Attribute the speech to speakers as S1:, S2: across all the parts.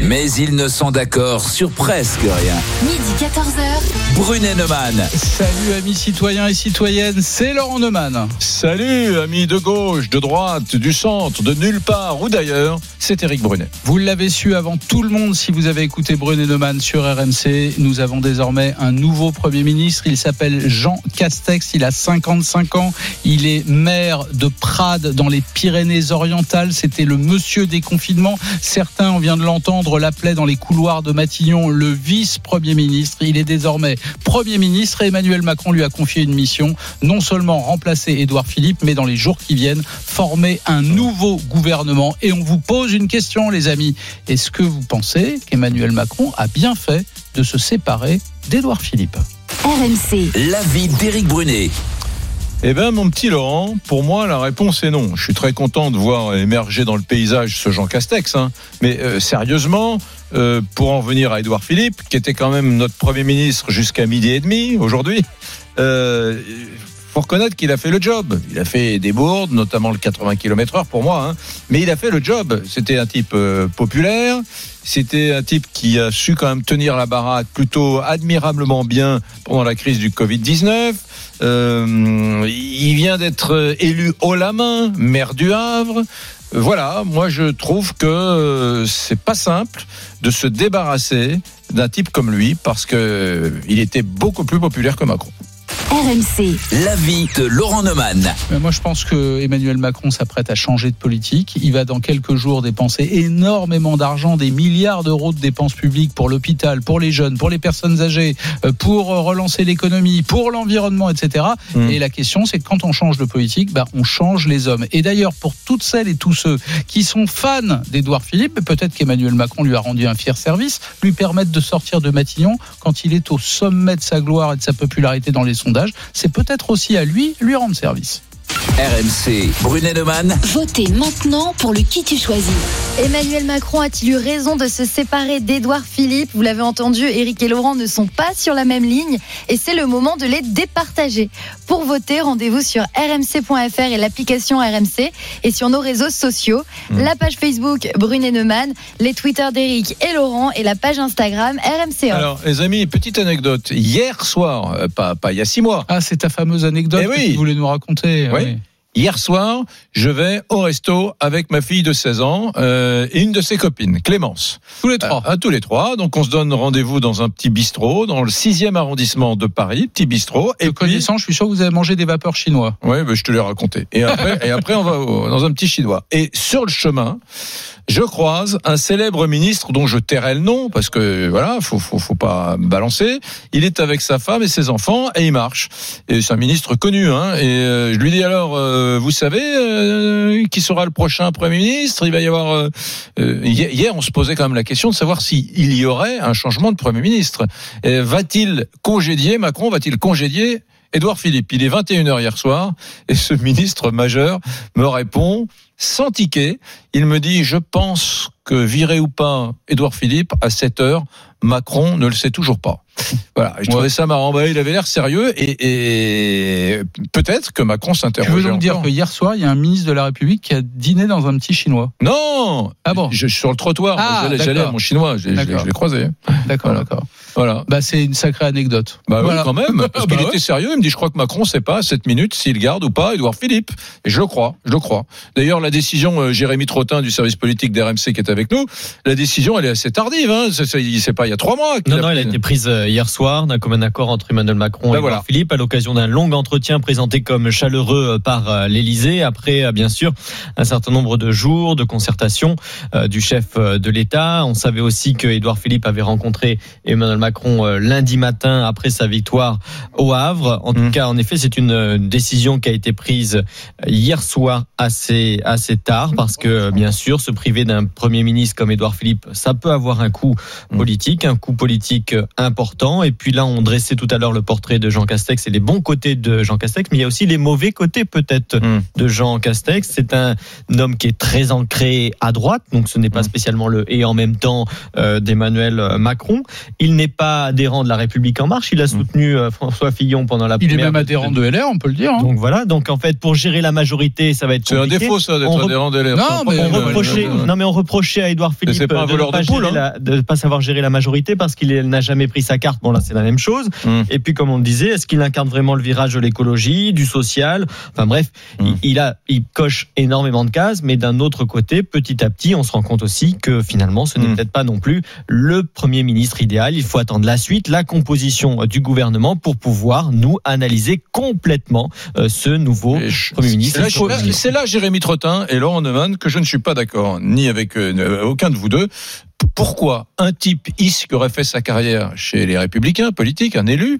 S1: mais ils ne sont d'accord sur presque rien.
S2: Midi 14h.
S1: Brunet Neumann.
S3: Salut amis citoyens et citoyennes, c'est Laurent Neumann.
S4: Salut, amis de gauche, de droite, du centre, de nulle part ou d'ailleurs, c'est Eric Brunet.
S3: Vous l'avez su avant tout le monde si vous avez écouté Brunet Neumann sur RMC. Nous avons désormais un nouveau Premier ministre. Il s'appelle Jean Castex. Il a 55 ans. Il est maire de Prades dans les Pyrénées-Orientales. C'était le monsieur des confinements. Certains, on vient de l'entendre, l'appelaient dans les couloirs de Matignon le vice-premier ministre. Il est désormais Premier ministre et Emmanuel Macron lui a confié une mission, non seulement remplacer Édouard Philippe, mais dans les jours qui viennent, former un nouveau gouvernement. Et on vous pose une question, les amis. Est-ce que vous pensez qu'Emmanuel Macron a bien fait de se séparer d'Édouard Philippe?
S2: RMC.
S1: L'avis d'Éric Brunet.
S4: Eh bien, mon petit Laurent, pour moi, la réponse est non. Je suis très content de voir émerger dans le paysage ce Jean Castex. hein. Mais euh, sérieusement, euh, pour en venir à Édouard Philippe, qui était quand même notre Premier ministre jusqu'à midi et demi aujourd'hui, euh, faut reconnaître qu'il a fait le job. Il a fait des bourdes, notamment le 80 km/h pour moi, hein. mais il a fait le job. C'était un type euh, populaire. C'était un type qui a su quand même tenir la baraque plutôt admirablement bien pendant la crise du Covid-19. Euh, il vient d'être élu haut la main, maire du Havre. Voilà, moi je trouve que euh, c'est pas simple de se débarrasser d'un type comme lui parce que euh, il était beaucoup plus populaire que Macron.
S2: RMC.
S1: L'avis de Laurent Neumann.
S3: Mais Moi, je pense que Emmanuel Macron s'apprête à changer de politique. Il va dans quelques jours dépenser énormément d'argent, des milliards d'euros de dépenses publiques pour l'hôpital, pour les jeunes, pour les personnes âgées, euh, pour euh, relancer l'économie, pour l'environnement, etc.
S4: Mm.
S3: Et la question, c'est que quand on change de politique, bah, on change les hommes. Et d'ailleurs, pour toutes celles et tous ceux qui sont fans d'Édouard Philippe, peut-être qu'Emmanuel Macron lui a rendu un fier service, lui permettre de sortir de Matignon quand il est au sommet de sa gloire et de sa popularité dans les sondages, c'est peut-être aussi à lui lui rendre service.
S1: RMC. Brunet Neumann.
S2: Votez maintenant pour le qui tu choisis.
S5: Emmanuel Macron a-t-il eu raison de se séparer d'Édouard Philippe? Vous l'avez entendu, Éric et Laurent ne sont pas sur la même ligne et c'est le moment de les départager. Pour voter, rendez-vous sur rmc.fr et l'application RMC et sur nos réseaux sociaux, la page Facebook Brunet Neumann, les Twitter d'Éric et Laurent et la page Instagram RMC.
S4: Alors, les amis, petite anecdote. Hier soir, euh, pas, pas il y a six mois,
S3: Ah, c'est ta fameuse anecdote
S4: Eh
S3: que
S4: oui.
S3: tu voulais nous raconter.
S4: Oui.
S3: oui.
S4: Hier soir, je vais au resto avec ma fille de 16 ans euh, et une de ses copines, Clémence.
S3: Tous les trois.
S4: À tous les trois. Donc on se donne rendez-vous dans un petit bistrot dans le 6e arrondissement de Paris, petit bistrot.
S3: Et connaissant, je suis sûr que vous avez mangé des vapeurs chinois.
S4: ouais, ben, je te l'ai raconté. Et après, et après on va au- dans un petit chinois. Et sur le chemin, je croise un célèbre ministre dont je tairai le nom parce que voilà, faut faut faut pas balancer. Il est avec sa femme et ses enfants et il marche. Et c'est un ministre connu. Hein, et euh, je lui dis alors, euh, vous savez euh, qui sera le prochain premier ministre? Il va y avoir. euh, euh, hier, on se posait quand même la question de savoir s'il y aurait un changement de premier ministre. Va-t-il congédier Macron? Va-t-il congédier Édouard Philippe Il est 21h hier soir et ce ministre majeur me répond sans ticket. Il me dit Je pense que virer ou pas Édouard Philippe à 7 heures, Macron ne le sait toujours pas. Voilà, je trouvais ça marrant. Bah, il avait l'air sérieux et, et peut-être que Macron
S3: Tu veux
S4: s'interroge.
S3: donc dire que hier soir, il y a un ministre de la République qui a dîné dans un petit chinois?
S4: Non
S3: Ah bon?
S4: Je, je suis sur le trottoir.
S3: Ah,
S4: J'allais- à mon chinois, je, l'ai- je je croisé.
S3: D'accord,
S4: Voilà.
S3: d'accord.
S4: Voilà.
S3: Bah, c'est une sacrée anecdote.
S4: Bah oui, quand même, parce qu'il
S3: Bah ouais.
S4: était sérieux. Il me dit, je crois que Macron sait pas à 7 minutes s'il garde ou pas Édouard Philippe. Et je le crois, je le crois. D'ailleurs, la décision, euh, Jérémy Trottin du service politique d'RMC qui est avec nous, la décision, elle est assez tardive. Hein. C'est, pas il y a trois mois. qu'il
S6: Non, non, elle a été prise euh, hier soir d'un commun accord entre Emmanuel Macron
S4: Ben
S6: et
S4: voilà.
S6: Édouard Philippe à l'occasion d'un long entretien présenté comme chaleureux euh, par l'Élysée. Après, bien sûr, un certain nombre de jours de concertation euh, du chef de l'État. On savait aussi que Édouard Philippe avait rencontré Emmanuel Macron euh, lundi matin après sa victoire au Havre. En tout
S4: Mm.
S6: cas, en effet, c'est une euh, décision qui a été prise euh, hier soir assez assez tard parce que bien sûr, se priver d'un premier ministre comme Édouard Philippe, ça peut avoir un coût
S4: Mm.
S6: politique, un coup politique important. Et puis là, on dressait tout à l'heure le portrait de Jean Castex et les bons côtés de Jean Castex, mais il y a aussi les mauvais côtés peut-être
S4: Mm.
S6: de Jean Castex. C'est un homme qui est très ancré à droite, donc ce n'est pas spécialement le et en même temps euh, d'Emmanuel Macron. Il n'est pas adhérent de la République en marche. Il a soutenu euh, François Fillon pendant la
S3: Il est
S6: première
S3: même adhérent de LR, on peut le dire. hein.
S6: Donc voilà. Donc en fait, pour gérer la majorité, ça va être
S4: C'est un
S6: compliqué.
S4: défaut, ça,
S6: On
S4: d'être
S6: re-
S4: adhérent des LR.
S3: Non, mais
S6: on reprochait,
S4: Ouais.
S6: non mais on reprochait à Édouard Philippe
S4: pas un
S6: de ne pas,
S4: de poule,
S6: gérer la- de pas savoir gérer la majorité parce qu'il n'a jamais pris sa carte. Bon là c'est la même chose.
S4: Mm.
S6: Et puis comme on le disait, est-ce qu'il incarne vraiment le virage de l'écologie, du social? Enfin bref, il, il a, il coche énormément de cases, mais d'un autre côté, petit à petit, on se rend compte aussi que finalement, ce n'est peut-être pas non plus le premier ministre idéal. Il faut attendre la suite, la composition du gouvernement pour pouvoir nous analyser complètement euh, ce nouveau
S4: je-
S6: premier ministre.
S4: Là, c'est là, Jérémy Trottin et Laurent Neumann, que je ne suis pas d'accord, ni avec euh, aucun de vous deux. Pourquoi un type ici qui aurait fait sa carrière chez les Républicains, politique, un élu,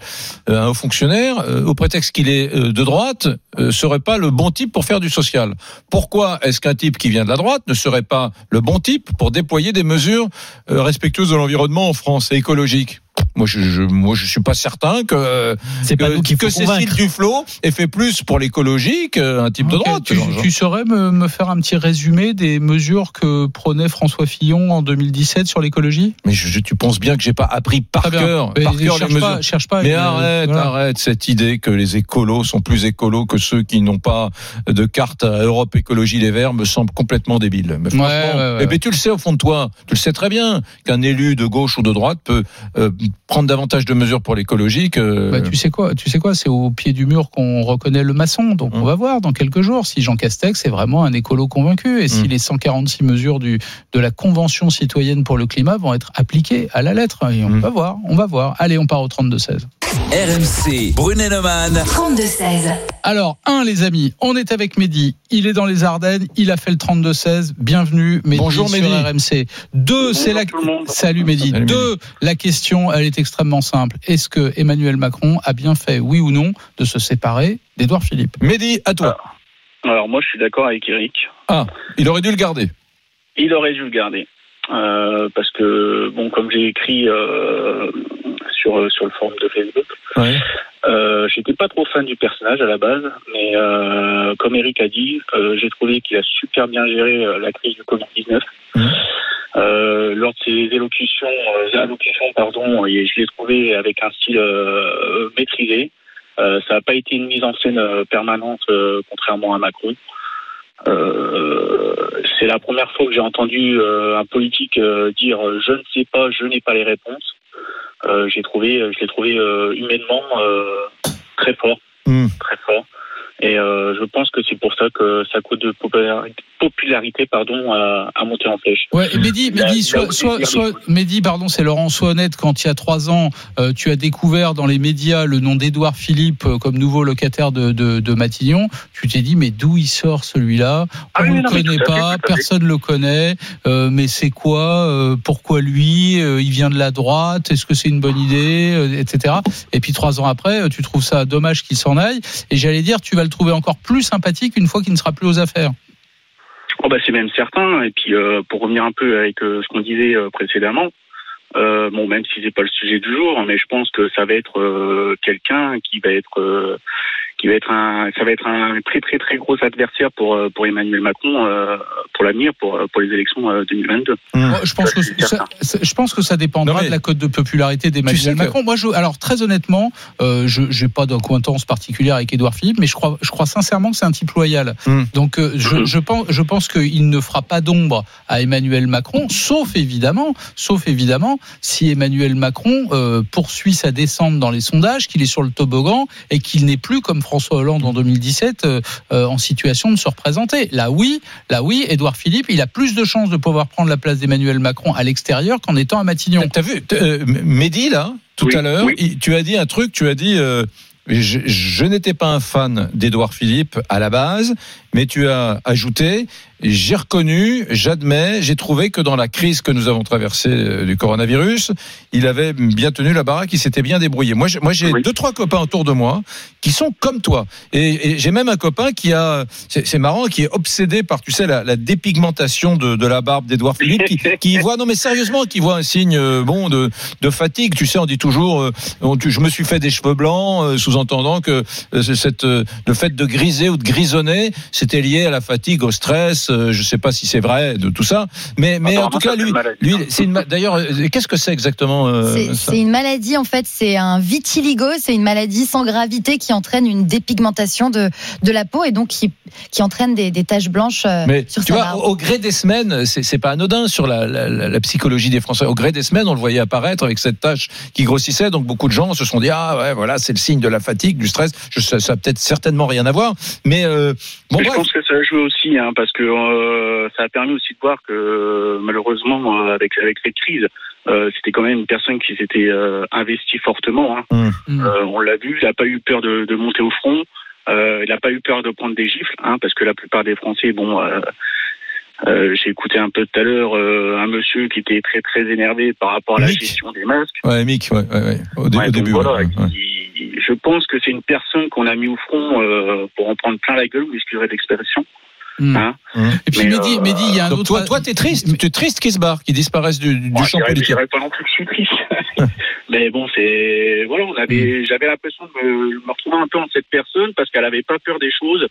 S4: euh, un haut fonctionnaire, euh, au prétexte qu'il est euh, de droite, serait pas le bon type pour faire du social? Pourquoi est-ce qu'un type qui vient de la droite ne serait pas le bon type pour déployer des mesures respectueuses de l'environnement en France et écologiques? Moi, je, je, moi, je suis pas certain que
S6: C'est pas
S4: que,
S6: nous
S4: que Cécile. Duflot ait fait plus pour l'écologie qu'un type de droite.
S3: Tu, saurais me, me faire un petit résumé des mesures que prenait François Fillon en 2017 sur l'écologie?
S4: Mais je, tu penses bien que j'ai pas appris par cœur,
S3: Mais
S4: par cœur les
S3: cherche,
S4: mesures.
S3: pas, cherche pas.
S4: Mais
S3: euh,
S4: arrête,
S3: voilà.
S4: arrête cette idée que les écolos sont plus écolos que ceux qui n'ont pas de carte à Europe Écologie Les Verts me semble complètement débile. Mais franchement,
S3: Ouais, ouais, ouais.
S4: eh ben, tu le sais au fond de toi, tu le sais très bien qu'un élu de gauche ou de droite peut euh, prendre davantage de mesures pour l'écologie que.
S3: Bah, tu sais quoi, tu sais quoi, c'est au pied du mur qu'on reconnaît le maçon. Donc
S4: Hum.
S3: on va voir dans quelques jours si Jean Castex est vraiment un écolo convaincu et si
S4: Hum.
S3: les 146 mesures du de la Convention citoyenne pour le climat vont être appliquées à la lettre. Et on
S4: Hum.
S3: va voir, on va voir. Allez, on part au 32 16.
S1: RMC, Brunet-Neumann.
S2: 32-16.
S3: Alors, un, les amis, on est avec Mehdi. Il est dans les Ardennes. Il a fait le 32-16. Bienvenue, Mehdi,
S4: Bonjour,
S3: sur
S4: Mehdi.
S3: RMC. Deux, c'est la. Salut, Mehdi.
S4: Salut,
S3: Deux, la question, elle est extrêmement simple. Est-ce que Emmanuel Macron a bien fait, oui ou non, de se séparer d'Edouard Philippe?
S4: Mehdi, à toi.
S7: Alors moi je suis d'accord avec Eric.
S4: Ah, il aurait dû le garder.
S7: Il aurait dû le garder. Euh, parce que bon comme j'ai écrit euh, sur sur le forum de Facebook,
S4: Ouais.
S7: euh, j'étais pas trop fan du personnage à la base, mais euh, comme Eric a dit, euh, j'ai trouvé qu'il a super bien géré euh, la crise du Covid-19.
S4: Mhm.
S7: Euh, lors de ses élocutions, euh, allocutions, pardon, et je l'ai trouvé avec un style euh, maîtrisé. Euh, ça n'a pas été une mise en scène euh, permanente, euh, contrairement à Macron. Euh, c'est la première fois que j'ai entendu euh, un politique euh, dire euh, je ne sais pas, je n'ai pas les réponses. Euh, j'ai trouvé, je l'ai trouvé euh, humainement euh, très fort,
S4: Hmm.
S7: très fort. Et euh, je pense que c'est pour ça que sa coûte de popularité, popularité pardon, a, a monté en flèche.
S3: Ouais, et Mehdi, Mehdi, sois-
S7: joué.
S3: Mehdi, pardon, c'est Laurent, sois honnête, quand il y a trois ans, euh, tu as découvert dans les médias le nom d'Edouard Philippe euh, comme nouveau locataire de, de, de Matignon, tu t'es dit, mais d'où il sort celui-là? On
S7: Ah oui,
S3: ne le
S7: non,
S3: connaît
S7: à
S3: pas,
S7: à fait.
S3: personne ne le connaît, euh, mais c'est quoi euh, Pourquoi lui Euh, Il vient de la droite Est-ce que c'est une bonne idée Euh, Etc. Et puis trois ans après, euh, tu trouves ça dommage qu'il s'en aille, et j'allais dire, tu vas le trouver encore plus sympathique une fois qu'il ne sera plus aux affaires.
S7: Oh bah c'est même certain. Et puis euh, pour revenir un peu avec euh, ce qu'on disait euh, précédemment, bon même si c'est pas le sujet du jour, mais je pense que ça va être quelqu'un qui va être qui va être un ça va être un très très très gros adversaire pour euh, pour Emmanuel Macron euh, pour l'avenir pour pour les élections euh, 2022.
S3: Moi, je pense
S7: Ça,
S3: que ça, je pense que ça dépendra
S4: Non, mais-
S3: de la cote de popularité
S4: Tu sais
S3: d'Emmanuel
S4: que-
S3: Macron. Moi, je, alors très honnêtement, euh, je j'ai pas d'acquaintance particulière avec Édouard Philippe, mais je crois, je crois sincèrement que c'est un type loyal.
S4: Hmm.
S3: Donc, euh, je, je pense, je pense qu'il ne fera pas d'ombre à Emmanuel Macron, sauf évidemment, sauf évidemment, si Emmanuel Macron euh, poursuit sa descente dans les sondages, qu'il est sur le toboggan et qu'il n'est plus comme François Hollande en 2017 euh, euh, en situation de se représenter. Là, oui, là, oui, Édouard Philippe, il a plus de chances de pouvoir prendre la place d'Emmanuel Macron à l'extérieur qu'en étant à Matignon.
S4: T'as vu, euh, Mehdi, là, tout
S7: Oui,
S4: à l'heure,
S7: oui.
S4: tu as dit un truc, tu as dit, euh, je, je n'étais pas un fan d'Édouard Philippe à la base, mais tu as ajouté, j'ai reconnu, j'admets, j'ai trouvé que dans la crise que nous avons traversée euh, du coronavirus, il avait bien tenu la baraque, il s'était bien débrouillé. Moi, j'ai, moi, j'ai
S7: Oui.
S4: deux trois copains autour de moi qui sont comme toi, et, et j'ai même un copain qui a, c'est, marrant, qui est obsédé par, tu sais, la, la dépigmentation de, de la barbe d'Edouard Philippe, qui, qui voit, non mais sérieusement, qui voit un signe euh, bon de, de fatigue. Tu sais, on dit toujours, euh, je me suis fait des cheveux blancs, sous-entendant que cette, le fait de griser ou de grisonner, c'était lié à la fatigue, au stress. Euh, je sais pas si c'est vrai de tout ça, mais mais en tout cas lui, lui, c'est une. D'ailleurs, euh, qu'est-ce que c'est exactement euh,
S5: C'est une maladie, en fait, c'est un vitiligo, c'est une maladie sans gravité qui entraîne une dépigmentation de, de la peau et donc qui, qui entraîne des, des taches blanches euh,
S4: Mais
S5: sur
S4: tu
S5: sa
S4: vois,
S5: barbe.
S4: au, gré des semaines, c'est pas anodin sur la, la, la- la psychologie des Français. Au gré des semaines, on le voyait apparaître avec cette tâche qui grossissait. Donc beaucoup de gens se sont dit ah ouais voilà c'est le signe de la fatigue, du stress. Je, ça, ça peut-être certainement rien à voir, mais euh, bon
S7: Mais je pense que ça a joué aussi, hein, parce que euh, ça a permis aussi de voir que malheureusement, euh, avec avec cette crise, euh, c'était quand même une personne qui s'était euh, investie fortement. hein.
S3: Mm.
S7: Euh, on l'a vu, il n'a pas eu peur de, de monter au front, euh, il n'a pas eu peur de prendre des gifles, hein, parce que la plupart des Français, bon. euh, euh, J'ai écouté un peu tout à l'heure euh, un monsieur qui était très très énervé par rapport à la
S4: Mick.
S7: gestion des masques.
S4: Ouais, Mick, ouais, ouais, ouais. Au, dé-
S7: Ouais,
S4: au début.
S7: voilà,
S4: ouais, ouais.
S7: il- je pense que c'est une personne qu'on a mis au front euh, pour en prendre plein la gueule, vous excusez l'expression.
S3: Mm.
S7: Hein
S3: Et puis Mehdi,
S7: euh,
S3: Mehdi, il y a un autre.
S4: toi, toi, t'es triste, tu es triste qu'ils se barrent, qu'ils disparaissent du, du
S7: Bon,
S4: champ
S7: je je
S4: politique.
S7: dirais pas non plus que je suis triste. Mais bon, c'est voilà, on avait, j'avais l'impression de me, me retrouver un peu en cette personne parce qu'elle avait pas peur des choses.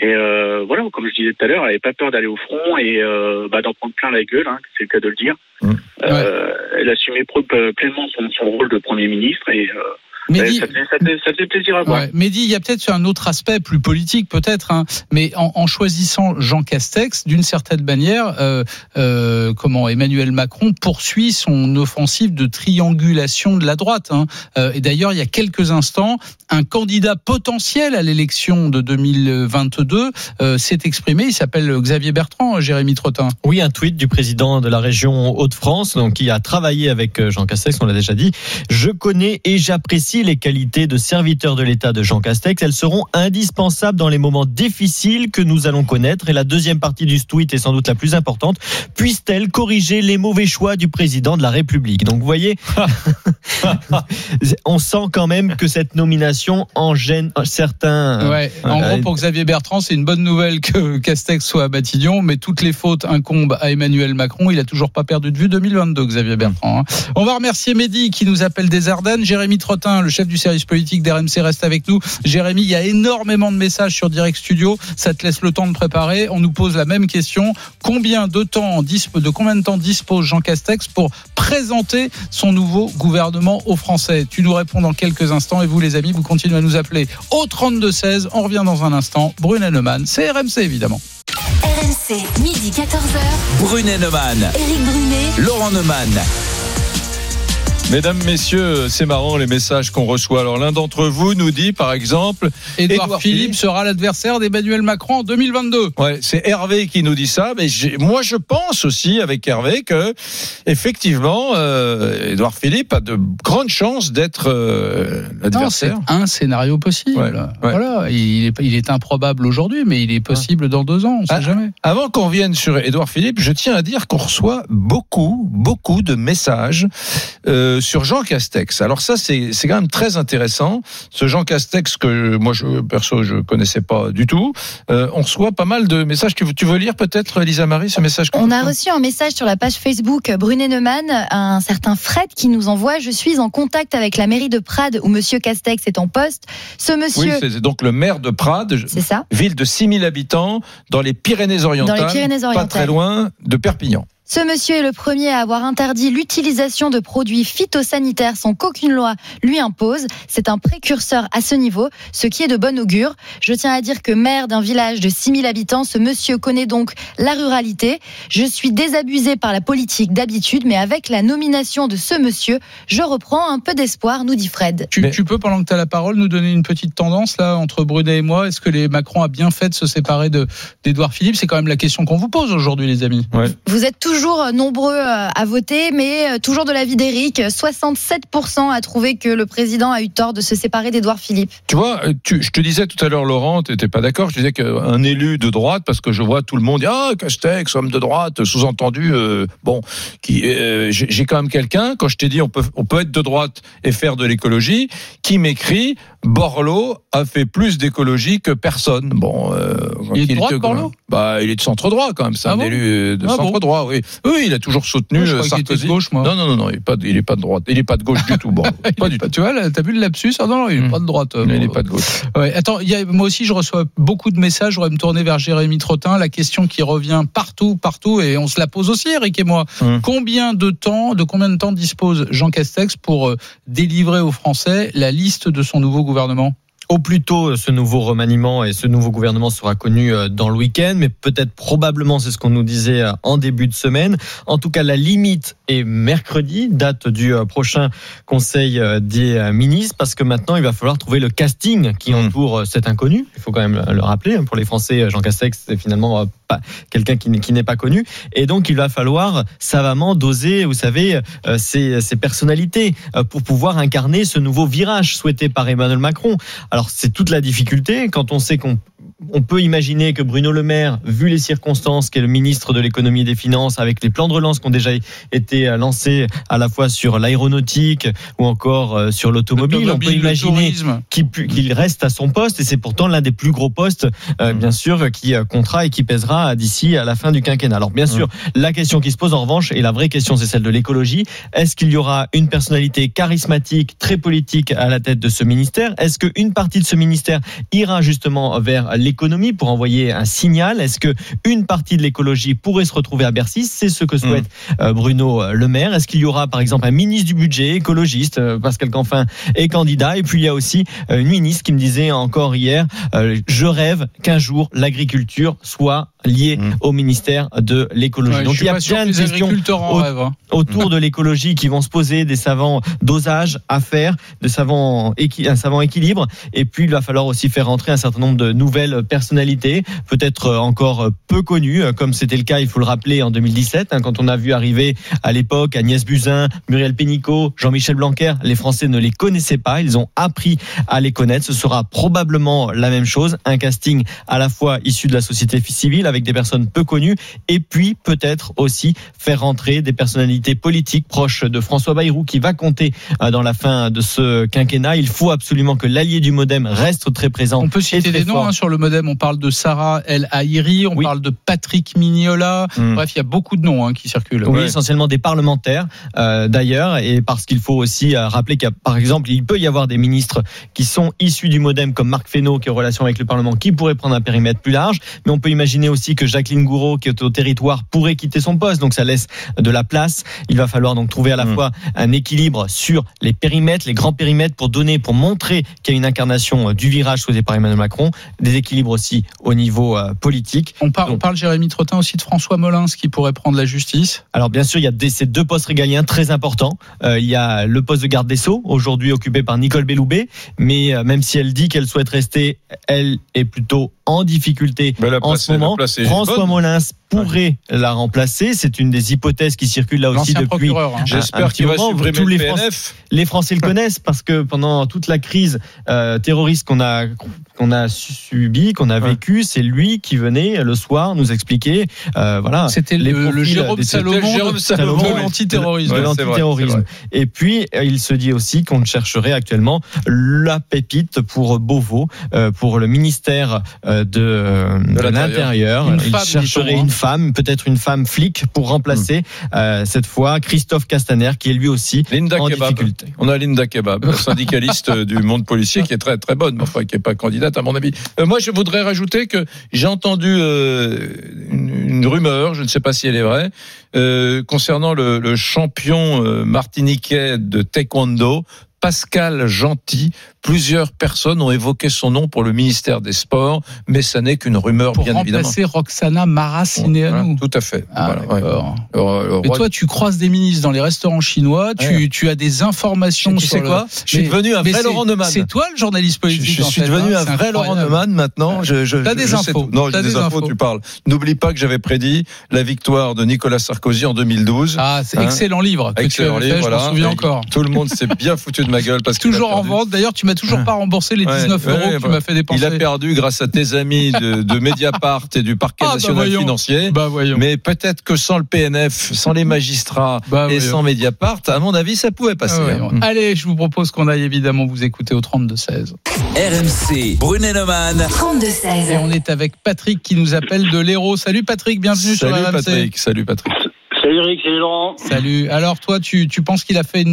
S7: Et euh, voilà, comme je disais tout à l'heure, elle avait pas peur d'aller au front et euh, bah, d'en prendre plein la gueule, hein, c'est le cas de le dire.
S4: Mm.
S7: Euh, Elle assumait pleinement son, son rôle de premier ministre et euh,
S3: Mehdi,
S7: ça, faisait, ça faisait- ça faisait plaisir à voir.
S3: Ouais. Mehdi, il y a peut-être un autre aspect plus politique, peut-être, hein, mais en, en choisissant Jean Castex, d'une certaine manière, euh, euh, comment Emmanuel Macron poursuit son offensive de triangulation de la droite. hein. Euh, et d'ailleurs, il y a quelques instants, un candidat potentiel à l'élection de 2022 euh, s'est exprimé. Il s'appelle Xavier Bertrand, Jérémy Trottin.
S6: Oui, un tweet du président de la région Hauts-de-France, donc qui a travaillé avec euh, Jean Castex, on l'a déjà dit. Je connais et j'apprécie les qualités de serviteur de l'État de Jean Castex. Elles seront indispensables dans les moments difficiles que nous allons connaître. Et la deuxième partie du tweet est sans doute la plus importante. Puisse-t-elle corriger les mauvais choix du président de la République? Donc, vous voyez, on sent quand même que cette nomination en gêne certains.
S3: Ouais. En
S6: euh,
S3: gros, pour Xavier Bertrand, c'est une bonne nouvelle que Castex soit à Matignon, mais toutes les fautes incombent à Emmanuel Macron. Il a toujours pas perdu de vue 2022, Xavier Bertrand. hein. On va remercier Mehdi qui nous appelle des Ardennes. Jérémy Trottin, le chef du service politique d'RMC, reste avec nous. Jérémy, il y a énormément de messages sur Direct Studio. Ça te laisse le temps de préparer. On nous pose la même question. Combien de temps, de combien de temps dispose Jean Castex pour présenter son nouveau gouvernement aux Français? Tu nous réponds dans quelques instants et vous, les amis, vous continuez à nous appeler au 32-16. On revient dans un instant. Brunet Neumann, c'est RMC évidemment.
S2: RMC, midi 14h.
S1: Brunet Neumann,
S2: Éric Brunet,
S1: Laurent Neumann.
S4: Mesdames, messieurs, c'est marrant les messages qu'on reçoit. Alors l'un d'entre vous nous dit, par exemple,
S3: Édouard
S4: Édouard
S3: Philippe
S4: Philippe.
S3: sera l'adversaire d'Emmanuel Macron en 2022.
S4: Ouais, c'est Hervé qui nous dit ça, mais moi je pense aussi avec Hervé que effectivement, euh, Édouard Philippe a de grandes chances d'être euh,
S3: Non, c'est
S4: l'adversaire.
S3: un scénario possible.
S4: Ouais, ouais.
S3: Voilà, il est, il est improbable aujourd'hui, mais il est possible dans deux ans, on sait
S4: Ah.
S3: jamais.
S4: Avant qu'on vienne sur Édouard Philippe, je tiens à dire qu'on reçoit beaucoup, beaucoup de messages euh, sur Jean Castex. Alors ça, c'est c'est quand même très intéressant. Ce Jean Castex que moi, je, perso, je connaissais pas du tout. Euh, on reçoit pas mal de messages. Tu, veux- tu veux lire peut-être, Lisa Marie, ce message
S5: On a reçu un message sur la page Facebook Brunet Neumann, un certain Fred qui nous envoie Je suis en contact avec la mairie de Prades où monsieur Castex est en poste. Ce
S4: Oui,
S5: monsieur,
S4: c'est donc le maire de Prades.
S5: c'est ça
S4: ville de 6000 habitants dans les Pyrénées-Orientales,
S5: Dans les Pyrénées-Orientales.
S4: pas très loin de Perpignan.
S5: Ce monsieur est le premier à avoir interdit l'utilisation de produits phytosanitaires sans qu'aucune loi lui impose. C'est un précurseur à ce niveau, ce qui est de bon augure. Je tiens à dire que maire d'un village de 6000 habitants, ce monsieur connaît donc la ruralité. Je suis désabusé par la politique d'habitude, mais avec la nomination de ce monsieur, je reprends un peu d'espoir, nous dit Fred.
S3: Tu, peux, pendant que tu as la parole, nous donner une petite tendance là entre Brunet et moi? Est-ce que les Macron a bien fait de se séparer de d'Édouard Philippe? C'est quand même la question qu'on vous pose aujourd'hui, les amis.
S5: Vous êtes toujours toujours nombreux euh, à voter, mais euh, toujours de l'avis d'Éric, 67% a trouvé que le président a eu tort de se séparer d'Édouard Philippe.
S4: Tu vois, euh, tu- je te disais tout à l'heure, Laurent, tu n'étais pas d'accord. Je disais qu'un élu de droite, parce que je vois tout le monde dire Ah, Castex, homme de droite, sous-entendu, euh, bon, qui, euh, j'ai quand même quelqu'un, quand je t'ai dit on peut, on peut être de droite et faire de l'écologie, qui m'écrit Borloo a fait plus d'écologie que personne. Bon, euh,
S3: Il est de droite,
S4: était-
S3: Borloo?
S4: Bah, il est de centre droit quand même, c'est
S3: Ah
S4: un
S3: bon?
S4: élu euh, de
S3: Ah bon?
S4: centre droit, oui. Oui, il a toujours soutenu
S3: Moi, je
S4: euh,
S3: était de
S4: Sarkozy.
S3: gauche, moi.
S4: Non, non, non, non, il est pas, de- il est pas de droite, il est pas de gauche du tout. Bon, pas du tout.
S3: Tu vois, t'as vu le lapsus? Ah non, non, il est
S4: Hmm.
S3: pas de droite. euh,
S4: Il est
S3: bon.
S4: pas de gauche.
S3: Ouais, attends, il y a, moi aussi, je reçois beaucoup de messages. Je voudrais me tourner vers Jérémy Trottin. La question qui revient partout, partout, et on se la pose aussi, Eric et moi.
S4: Hum.
S3: Combien de temps, de combien de temps dispose Jean Castex pour euh, délivrer aux Français la liste de son nouveau gouvernement?
S6: Au plus tôt, ce nouveau remaniement et ce nouveau gouvernement sera connu euh, dans le week-end, mais peut-être probablement, c'est ce qu'on nous disait euh, en début de semaine. En tout cas, la limite est mercredi, date du euh, prochain Conseil euh, des euh, ministres, parce que maintenant, il va falloir trouver le casting qui
S4: Mm.
S6: entoure euh, cet inconnu. Il faut quand même le rappeler. hein, Pour les Français, euh, Jean Castex, c'est finalement euh, pas quelqu'un qui n'est- pas connu. Et donc, il va falloir savamment doser, vous savez, euh, ces, ces personnalités euh, pour pouvoir incarner ce nouveau virage souhaité par Emmanuel Macron. Alors c'est toute la difficulté quand on sait qu'on on peut imaginer que Bruno Le Maire, vu les circonstances, qui est le ministre de l'économie et des finances, avec les plans de relance qui ont déjà été lancés à la fois sur l'aéronautique ou encore euh, sur l'automobile, on peut imaginer qu'il reste à son poste et c'est pourtant l'un des plus gros postes, euh, bien sûr, qui euh, comptera et qui pèsera d'ici à la fin du quinquennat. Alors bien sûr, la question qui se pose en revanche, et la vraie question c'est celle de l'écologie, est-ce qu'il y aura une personnalité charismatique, très politique à la tête de ce ministère? Est-ce qu'une partie de ce ministère ira justement vers l'économie pour envoyer un signal Est-ce que une partie de l'écologie pourrait se retrouver à Bercy? C'est ce que souhaite euh, Bruno Le Maire. Est-ce qu'il y aura par exemple un ministre du budget écologiste euh, Pascal Canfin est candidat? Et puis il y a aussi euh, une ministre qui me disait encore hier, je rêve qu'un jour l'agriculture soit liée
S4: Mm.
S6: au ministère de l'écologie.
S3: Ouais,
S6: Donc il y a plein de questions au-
S3: hein.
S6: autour de l'écologie qui vont se poser, des savants dosages à faire, de savants équi- un savant équilibre. Et puis, il va falloir aussi faire rentrer un certain nombre de nouvelles personnalités, peut-être euh, encore peu connues, euh, comme c'était le cas, il faut le rappeler, en 2017, hein, quand on a vu arriver à l'époque Agnès Buzyn, Muriel Pénicaud, Jean-Michel Blanquer. Les Français ne les connaissaient pas, ils ont appris à les connaître. Ce sera probablement la même chose, un casting à la fois issu de la société civile avec des personnes peu connues, et puis peut-être aussi faire rentrer des personnalités politiques proches de François Bayrou qui va compter euh, dans la fin de ce quinquennat. Il faut absolument que l'allié du MoDem reste très présent.
S3: On peut citer des noms hein, sur le modem. On parle de Sarah El Haïri, on
S6: Oui.
S3: parle de Patrick Mignola.
S4: Mm.
S3: Bref, il y a beaucoup de noms hein, qui circulent.
S6: Oui,
S3: Ouais.
S6: essentiellement des parlementaires euh, d'ailleurs, et parce qu'il faut aussi euh, rappeler qu'il y a, par exemple, il peut y avoir des ministres qui sont issus du MoDem, comme Marc Fesneau, qui est en relation avec le Parlement, qui pourrait prendre un périmètre plus large. Mais on peut imaginer aussi que Jacqueline Gouraud, qui est au territoire, pourrait quitter son poste, donc ça laisse de la place. Il va falloir donc trouver à la
S4: Mm.
S6: fois un équilibre sur les périmètres, les grands périmètres, pour donner, pour montrer qu'il y a une incarnation euh, du virage souhaité par Emmanuel Macron, des équilibres aussi au niveau euh, politique.
S3: On, par- on parle, Jérémy Trottin, aussi de François Molins qui pourrait prendre la justice.
S6: Alors bien sûr, il y a des- ces deux postes régaliens très importants. Euh, il y a le poste de garde des Sceaux, aujourd'hui occupé par Nicole Belloubet, mais euh, même si elle dit qu'elle souhaite rester, elle est plutôt en difficulté en ce moment. François. Molins pourrait la remplacer. C'est une des hypothèses qui circulent là aussi depuis.
S3: hein.
S4: J'espère qu'il va supprimer
S6: tous
S4: le
S6: les Français-. Les Français le connaissent parce que pendant toute la crise euh, terroriste qu'on a qu'on a subi, qu'on a
S4: Ouais.
S6: vécu, c'est lui qui venait le soir nous expliquer. euh, voilà.
S3: C'était le, le Jérôme Salomon,
S4: Jérôme Salomon,
S3: de l'antiterrorisme.
S4: Ouais,
S6: l'antiterrorisme. Et puis, euh, il se dit aussi qu'on chercherait actuellement la pépite pour Beauvau, euh, pour le ministère de, de
S4: l'Intérieur.
S3: Une
S6: Il chercherait
S3: dit-on, hein.
S6: une femme, peut-être une femme flic, pour remplacer euh, cette fois Christophe Castaner, qui est lui aussi
S4: Linda
S6: en
S4: Kebab.
S6: difficulté.
S4: On a Linda Kebab, syndicaliste euh, du monde policier, qui est très très bonne, mais enfin qui n'est pas candidate à mon avis. Euh, moi, je voudrais rajouter que j'ai entendu euh, une, une rumeur, je ne sais pas si elle est vraie, concernant le, le champion martiniquais de taekwondo, Pascal Gentil. Plusieurs personnes ont évoqué son nom pour le ministère des Sports, mais ça n'est qu'une rumeur,
S3: Pour
S4: bien évidemment.
S3: remplacer Roxana Maracineanu.
S4: Voilà, tout à fait.
S3: Ah,
S4: Voilà, ouais.
S3: Mais toi, tu croises des ministres dans les restaurants chinois, tu,
S4: Ouais.
S3: tu as des informations
S4: tu
S3: sur
S4: sais
S3: le-
S4: quoi? Je suis
S3: Mais-
S4: devenu un vrai Laurent Neumann.
S3: C'est toi le journaliste politique.
S4: je suis
S3: fait,
S4: devenu
S3: hein,
S4: un vrai Laurent. Neumann maintenant. Je, je,
S3: T'as des infos.
S4: Non, j'ai des,
S3: des
S4: infos,
S3: infos.
S4: tu parles. N'oublie pas que j'avais prédit la victoire de Nicolas Sarkozy en 2012.
S3: Ah, c'est
S4: Hein
S3: excellent livre que
S4: Excellent
S3: tu avais
S4: livre,
S3: fait, je m'en souviens encore.
S4: Tout le monde s'est bien foutu de ma gueule parce
S3: Toujours en vente. D'ailleurs, tu m'as toujours
S4: Ouais.
S3: pas remboursé les
S4: Ouais,
S3: 19
S4: ouais,
S3: euros que tu
S4: voilà.
S3: m'as fait dépenser.
S4: Il a perdu grâce à tes amis de, de Mediapart et du parquet
S3: Ah, bah
S4: national
S3: voyons.
S4: financier.
S3: Bah voyons.
S4: Mais peut-être que sans le PNF, sans les magistrats
S3: Bah
S4: et
S3: voyons.
S4: sans Mediapart, à mon avis, ça pouvait passer.
S3: Ah,
S4: hein.
S3: Allez, je vous propose qu'on aille évidemment vous écouter au 32-16.
S1: RMC, Brunet-Neumann.
S2: 32-16.
S3: Et on est avec Patrick qui nous appelle de l'Hérault. Salut Patrick, bienvenue sur
S4: Salut
S3: RMC.
S4: Patrick, salut Patrick.
S7: Salut Eric, salut Laurent.
S3: Salut. Alors toi, tu, penses qu'il a fait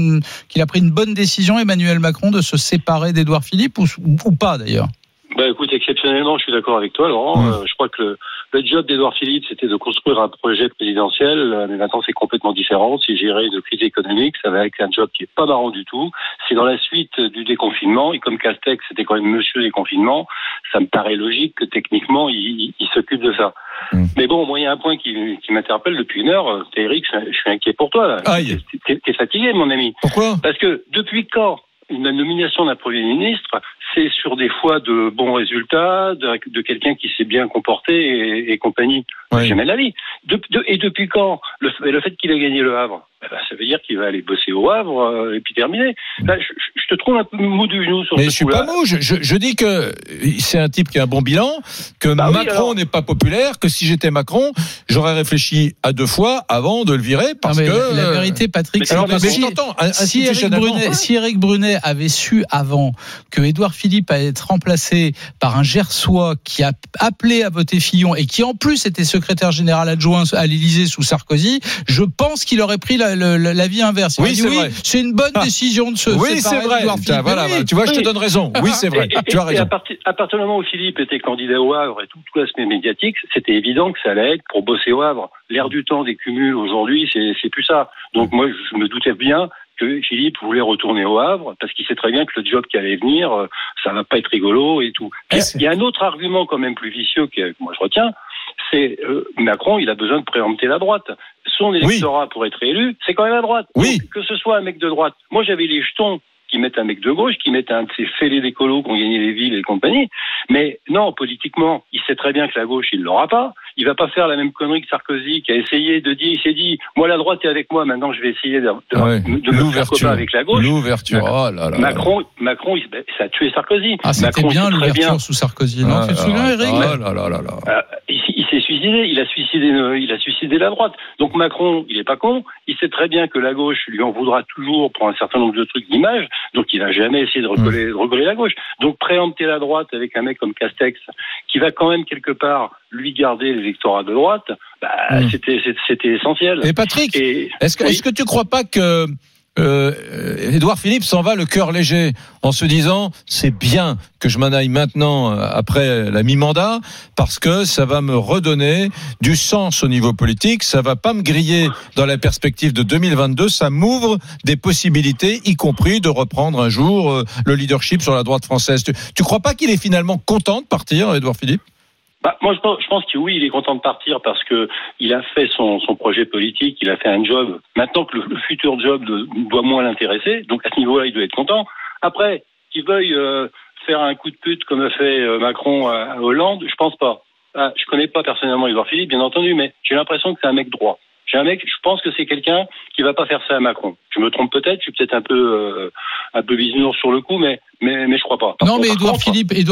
S3: qu'il a pris une bonne décision, Emmanuel Macron, de se séparer d'Édouard Philippe ou, ou pas d'ailleurs?
S8: Bah écoute, exceptionnellement, je suis d'accord avec toi, Laurent. Euh, je crois que le, le job d'Edouard Philippe, c'était de construire un projet présidentiel, euh, mais maintenant c'est complètement différent. C'est gérer une crise économique, ça va être un job qui est pas marrant du tout. C'est dans la suite du déconfinement, et comme Castex, c'était quand même monsieur déconfinement, ça me paraît logique que techniquement, il, il- il s'occupe de ça.
S4: Mm.
S8: Mais bon, moi, il y a un point qui, qui m'interpelle depuis une heure. Euh, T'es Eric, je, je suis inquiet pour toi. Là.
S4: Aïe.
S8: T'es t'es fatigué, mon ami.
S4: Pourquoi?
S8: Parce que depuis quand une nomination d'un Premier ministre, c'est sur des fois de bons résultats, de, de quelqu'un qui s'est bien comporté et, et compagnie.
S4: Ouais.
S8: Jamais la vie. De- de- et depuis quand le, le fait qu'il ait gagné le Havre, eh ben, ça veut dire qu'il va aller bosser au Havre euh, et puis terminer. Là, je, te trouve un peu mou du genou sur
S4: Mais
S8: ce
S4: je suis pas mou. Je, je- je dis que c'est un type qui a un bon bilan, que
S8: Bah oui,
S4: Macron
S8: alors.
S4: n'est pas populaire, que si j'étais Macron, j'aurais réfléchi à deux fois avant de le virer parce
S3: Non,
S4: que.
S3: la, la vérité, Patrick,
S8: mais
S3: c'est que si,
S4: je t'entends.
S3: si Eric. Brunet, si Eric Brunet avait su avant que Édouard Philippe allait être remplacé par un Gersois qui a appelé à voter Fillon et qui en plus était secrétaire général adjoint à l'Élysée sous Sarkozy, je pense qu'il aurait pris la, la, la vie inverse.
S4: Oui, c'est
S3: oui,
S4: vrai.
S3: c'est une bonne
S4: Ah.
S3: décision de se
S4: Oui,
S3: séparer
S4: c'est vrai. Tiens, voilà,
S3: oui.
S4: tu vois, je te donne raison. Oui, c'est vrai.
S8: Et- et-
S4: Tu as
S8: et
S4: raison.
S8: à, partir, à partir du moment où Philippe était candidat au Havre et tout, tout l'aspect médiatique, c'était évident que ça allait être pour bosser au Havre. L'air du temps des cumuls aujourd'hui, c'est c'est plus ça. Donc moi, je me doutais bien que Philippe voulait retourner au Havre parce qu'il sait très bien que le job qui allait venir, euh, ça va pas être rigolo et tout. Il y a- il y a un autre argument quand même plus vicieux que que moi je retiens, c'est euh, Macron, il a besoin de préempter la droite. Son électorat pour être élu, c'est quand même à droite.
S4: Oui.
S8: Donc, que ce soit un mec de droite. Moi, j'avais les jetons qui mettent un mec de gauche, qui mettent un de ces fêlés d'écolos qui ont gagné les villes et compagnie. Mais non, politiquement, il sait très bien que la gauche, il l'aura pas. Il va pas faire la même connerie que Sarkozy, qui a essayé de dire, il s'est dit, moi, la droite est avec moi, maintenant je vais essayer de, de,
S4: Ouais.
S8: de me faire
S4: L'ouverture.
S8: avec la gauche.
S4: L'ouverture. Oh là là.
S8: Macron, Macron, il- ça a tué Sarkozy.
S3: Ah, c'était bien l'ouverture sous Sarkozy. Non,
S4: Ah
S3: tu te souviens, Eric
S4: là là là là.
S8: il, s'est suicidé, il a suicidé, euh, il a suicidé la droite. Donc Macron, il est pas con, il sait très bien que la gauche lui en voudra toujours pour un certain nombre de trucs d'image, donc il va jamais essayer de recoller, de recoller la gauche. Donc préempter la droite avec un mec comme Castex, qui va quand même quelque part lui garder l'électorat de droite, bah,
S4: Mm.
S8: c'était essentiel.
S4: Et Patrick,
S8: Et
S4: Est-ce que,
S8: oui.
S4: est-ce que tu crois pas que euh, Édouard Philippe s'en va le cœur léger en se disant c'est bien que je m'en aille maintenant euh, après la mi-mandat parce que ça va me redonner du sens au niveau politique, ça va pas me griller dans la perspective de 2022, ça m'ouvre des possibilités, y compris de reprendre un jour euh, le leadership sur la droite française. Tu, tu crois pas qu'il est finalement content de partir, Édouard Philippe?
S8: Bah, moi, je pense, je pense que oui, il est content de partir parce que il a fait son, projet politique, il a fait un job. Maintenant que le, futur job doit moins l'intéresser, donc à ce niveau-là, il doit être content. Après, qu'il veuille euh, faire un coup de pute comme a fait euh, Macron à, à Hollande, je pense pas. Ah, je connais pas personnellement Edouard Philippe, bien entendu, mais j'ai l'impression que c'est un mec droit. J'ai un mec, je pense que c'est quelqu'un qui va pas faire ça à Macron. Je me trompe peut-être, je suis peut-être un peu euh, un peu bisounours sur le coup, mais mais, mais je crois pas. Par
S3: Non,
S8: contre-
S3: mais
S8: contre-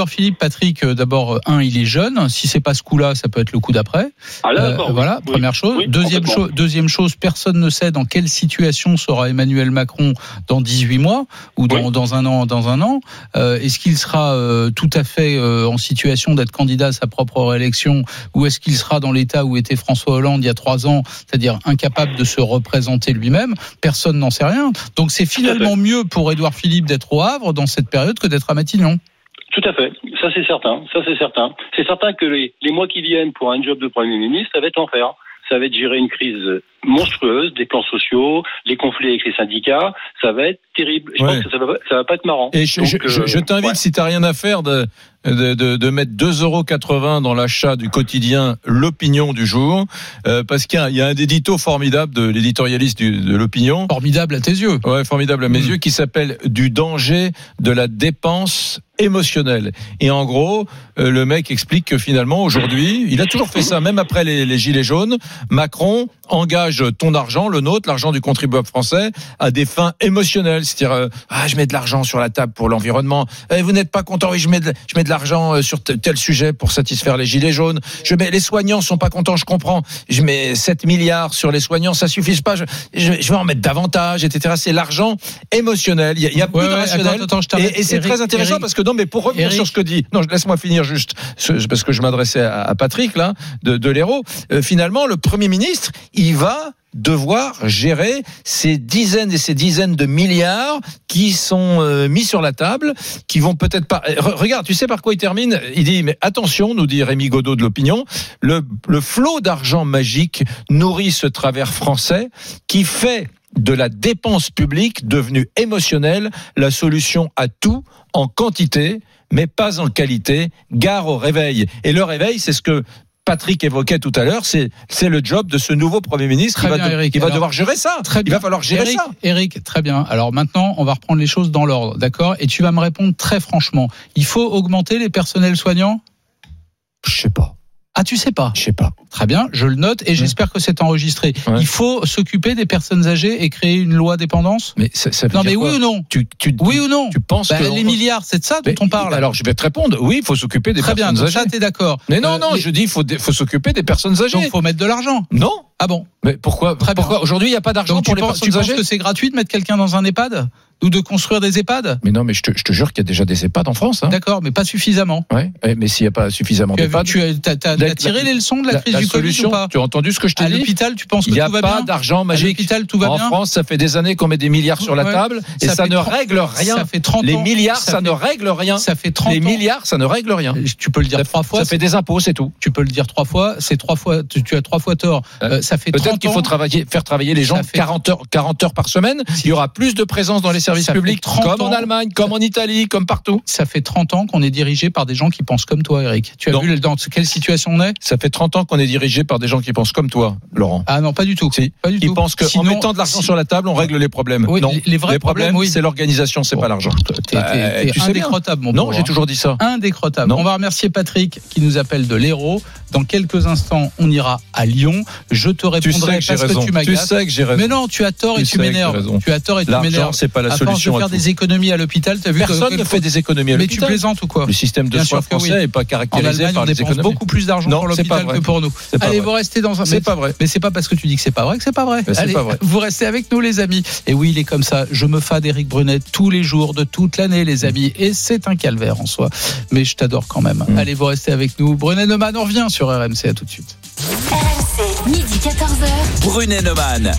S3: Philippe, Patrick, euh, d'abord, euh, un, il est jeune. Si c'est pas ce coup-là, ça peut être le coup d'après.
S8: Ah, là,
S3: Euh, voilà,
S8: Oui.
S3: première chose.
S8: Oui,
S3: deuxième, chose deuxième chose, personne ne sait dans quelle situation sera Emmanuel Macron dans 18 mois ou dans,
S8: Oui.
S3: dans un an. Dans un an, est-ce qu'il sera tout à fait en situation d'être candidat à sa propre réélection ou est-ce qu'il sera dans l'état où était François Hollande il y a trois ans, c'est-à-dire incapable de se représenter lui-même Personne n'en sait rien. Donc c'est finalement mieux pour Édouard Philippe d'être au Havre dans cette période que d'être à Matignon.
S8: Tout à fait, ça c'est certain, ça c'est certain. C'est certain que les, les mois qui viennent pour un job de Premier ministre, ça va être l'enfer. Ça va être gérer une crise monstrueuse, des plans sociaux, les conflits avec les syndicats, ça va être terrible. Je
S4: Ouais.
S8: pense que ça va, ça va pas être marrant.
S4: Et je,
S8: Donc,
S4: je- je-
S8: euh,
S4: je t'invite,
S8: ouais.
S4: si t'as rien à faire, de, de, de, de mettre 2,80 euros dans l'achat du quotidien L'Opinion du jour, euh, parce qu'il y y a un édito formidable de l'éditorialiste de L'Opinion.
S3: Formidable à tes yeux.
S4: Ouais, formidable à mes
S3: Mm.
S4: yeux, qui s'appelle Du danger de la dépense émotionnelle. Et en gros, euh, le mec explique que finalement, aujourd'hui, il a toujours fait ça, même après les, les gilets jaunes, Macron engage ton argent, le nôtre, l'argent du contribuable français, à des fins émotionnelles. C'est-à-dire, euh, ah, je mets de l'argent sur la table pour l'environnement. Eh, vous n'êtes pas content, oui, je mets de, je mets de l'argent euh, sur tel sujet pour satisfaire les gilets jaunes. Je mets, les soignants sont pas contents, je comprends. Je mets 7 milliards sur les soignants, ça suffit pas. Je, je, je vais en mettre davantage, etc. C'est l'argent émotionnel. Il y a, il y a plus de rationnel.
S3: attends, attends,
S4: et et c'est très intéressant
S3: Eric.
S4: parce que non, mais pour revenir
S3: Eric.
S4: sur ce que dit, non, laisse-moi finir juste, ce- parce que je m'adressais à, Patrick là, de, de l'Hérault. Euh, finalement, le Premier ministre, il va devoir gérer ces dizaines et ces dizaines de milliards qui sont euh, mis sur la table, qui vont peut-être pas. Re- regarde, tu sais par quoi il termine? Il dit mais attention, nous dit Rémi Godot de l'opinion, le, le flot d'argent magique nourrit ce travers français qui fait de la dépense publique devenue émotionnelle la solution à tout en quantité mais pas en qualité. Gare au réveil. Et le réveil, c'est ce que Patrick évoquait tout à l'heure, c'est le job de ce nouveau Premier ministre
S3: Très
S4: qui va,
S3: bien,
S4: de-
S3: Eric.
S4: qui va devoir gérer ça.
S3: Très
S4: Il
S3: bien.
S4: va falloir gérer
S3: Eric,
S4: ça.
S3: Eric, très bien. Alors maintenant, on va reprendre les choses dans l'ordre, d'accord? Et tu vas me répondre très franchement. Il faut augmenter les personnels soignants?
S4: Je sais pas.
S3: Ah, tu sais pas
S4: Je sais pas.
S3: Très bien, je le note et j'espère que c'est enregistré.
S4: Ouais.
S3: Il faut s'occuper des personnes âgées et créer une loi dépendance
S4: Mais ça, ça veut
S3: Non,
S4: dire
S3: mais
S4: quoi
S3: oui ou non
S4: tu, tu,
S3: Oui ou non
S4: tu penses
S3: Bah,
S4: que
S3: Les milliards, c'est de ça dont on parle.
S4: Alors je vais te répondre. Oui, il faut s'occuper des
S3: Très bien,
S4: personnes âgées.
S3: ça, t'es d'accord.
S4: mais non,
S3: Euh,
S4: non, je dis il faut, faut s'occuper des personnes âgées.
S3: Donc, faut mettre de l'argent.
S4: Non.
S3: Ah bon
S4: Mais pourquoi
S3: Très.
S4: Pourquoi aujourd'hui il n'y a pas d'argent pour
S3: tu
S4: les
S3: penses, tu
S4: personnes
S3: penses
S4: âgées
S3: que c'est gratuit de mettre quelqu'un dans un EHPAD Ou de construire des EHPAD?
S4: Mais non, mais je te, je te jure qu'il y a déjà des EHPAD en France. Hein.
S3: D'accord, mais pas suffisamment.
S4: Ouais. Mais s'il n'y a pas suffisamment
S3: Tu as,
S4: d'EHPAD,
S3: tu as,
S4: La-
S3: tiré
S4: la-
S3: les leçons de la
S4: la,
S3: crise du Covid ou pas
S4: tu as entendu ce que je t'ai
S3: À
S4: dit
S3: l'hôpital, tu penses que
S4: Il n'y a
S3: tout
S4: pas d'argent
S3: À
S4: magique.
S3: l'hôpital, tout va
S4: en
S3: bien
S4: France, ça fait des années qu'on met des milliards sur la
S3: Ouais.
S4: table et
S3: Ça
S4: ne
S3: 30
S4: règle rien.
S3: Ça fait 30
S4: Les
S3: ans.
S4: milliards, ça,
S3: fait-
S4: ne règle rien.
S3: Ça fait 30
S4: Les milliards, ça ne règle rien.
S3: Tu peux le dire trois fois.
S4: ça fait des impôts, c'est tout.
S3: Tu peux le dire trois fois. C'est trois fois. Tu, tu as trois fois tort. Ça fait
S4: Peut-être
S3: 30
S4: qu'il faut travailler, faire travailler les gens
S3: Ça fait-
S4: 40 heures, 40 heures par semaine. Il y aura plus de présence dans les services
S3: Ça
S4: publics,
S3: 30
S4: comme en
S3: ans.
S4: Allemagne, comme en Italie, comme partout.
S3: Ça fait 30 ans qu'on est dirigé par des gens qui pensent comme toi, Eric. Tu as
S4: Non.
S3: vu dans quelle situation on est?
S4: Ça fait 30 ans qu'on est dirigé par des gens qui pensent comme toi, Laurent.
S3: Ah non, pas du tout.
S4: Si.
S3: Pas du
S4: Qui
S3: tout.
S4: pensent qu'en mettant de l'argent
S3: si-
S4: sur la table, on règle les problèmes.
S3: Oui,
S4: non.
S3: les- les vrais problèmes,
S4: problèmes,
S3: oui.
S4: c'est l'organisation, c'est
S3: Bon,
S4: pas l'argent. Bah, tu sais
S3: indécrottable, mon
S4: Non, j'ai toujours dit ça.
S3: Indécrottable. On va remercier Patrick qui nous appelle de l'Hérault. Dans quelques instants, on ira à Lyon. Je te
S4: Tu
S3: répondrai
S4: sais que j'ai
S3: parce
S4: raison.
S3: que tu
S4: Tu
S3: m'agaces.
S4: sais que j'ai raison.
S3: Mais non, tu as tort et
S4: Tu
S3: tu
S4: sais que
S3: m'énerves. Tu as tort et tu
S4: L'argent,
S3: m'énerves.
S4: c'est pas la
S3: À force
S4: solution
S3: de
S4: à
S3: faire
S4: tout.
S3: des économies à l'hôpital, t'as vu que-
S4: Personne
S3: que-
S4: ne fait des économies à
S3: Mais tu
S4: l'hôpital.
S3: plaisantes ou quoi
S4: Le système de soins
S3: que
S4: français n'est pas caractérisé par les économies.
S3: beaucoup plus d'argent pour l'hôpital que pour nous. Allez, vous restez dans un.
S4: C'est pas vrai.
S3: Mais c'est pas parce que tu dis que c'est pas vrai que c'est pas vrai. Vous restez avec nous, les amis. Et oui, il est comme ça. Je me fade Eric Brunet tous les jours de toute l'année, les amis. Et c'est un calvaire en soi. Mais je t'adore quand même.
S4: Mm.
S3: Allez, vous restez avec nous. Brunet Neumann, on revient sur RMC. À tout de suite.
S2: Midi 14h.
S1: Brunet Neumann.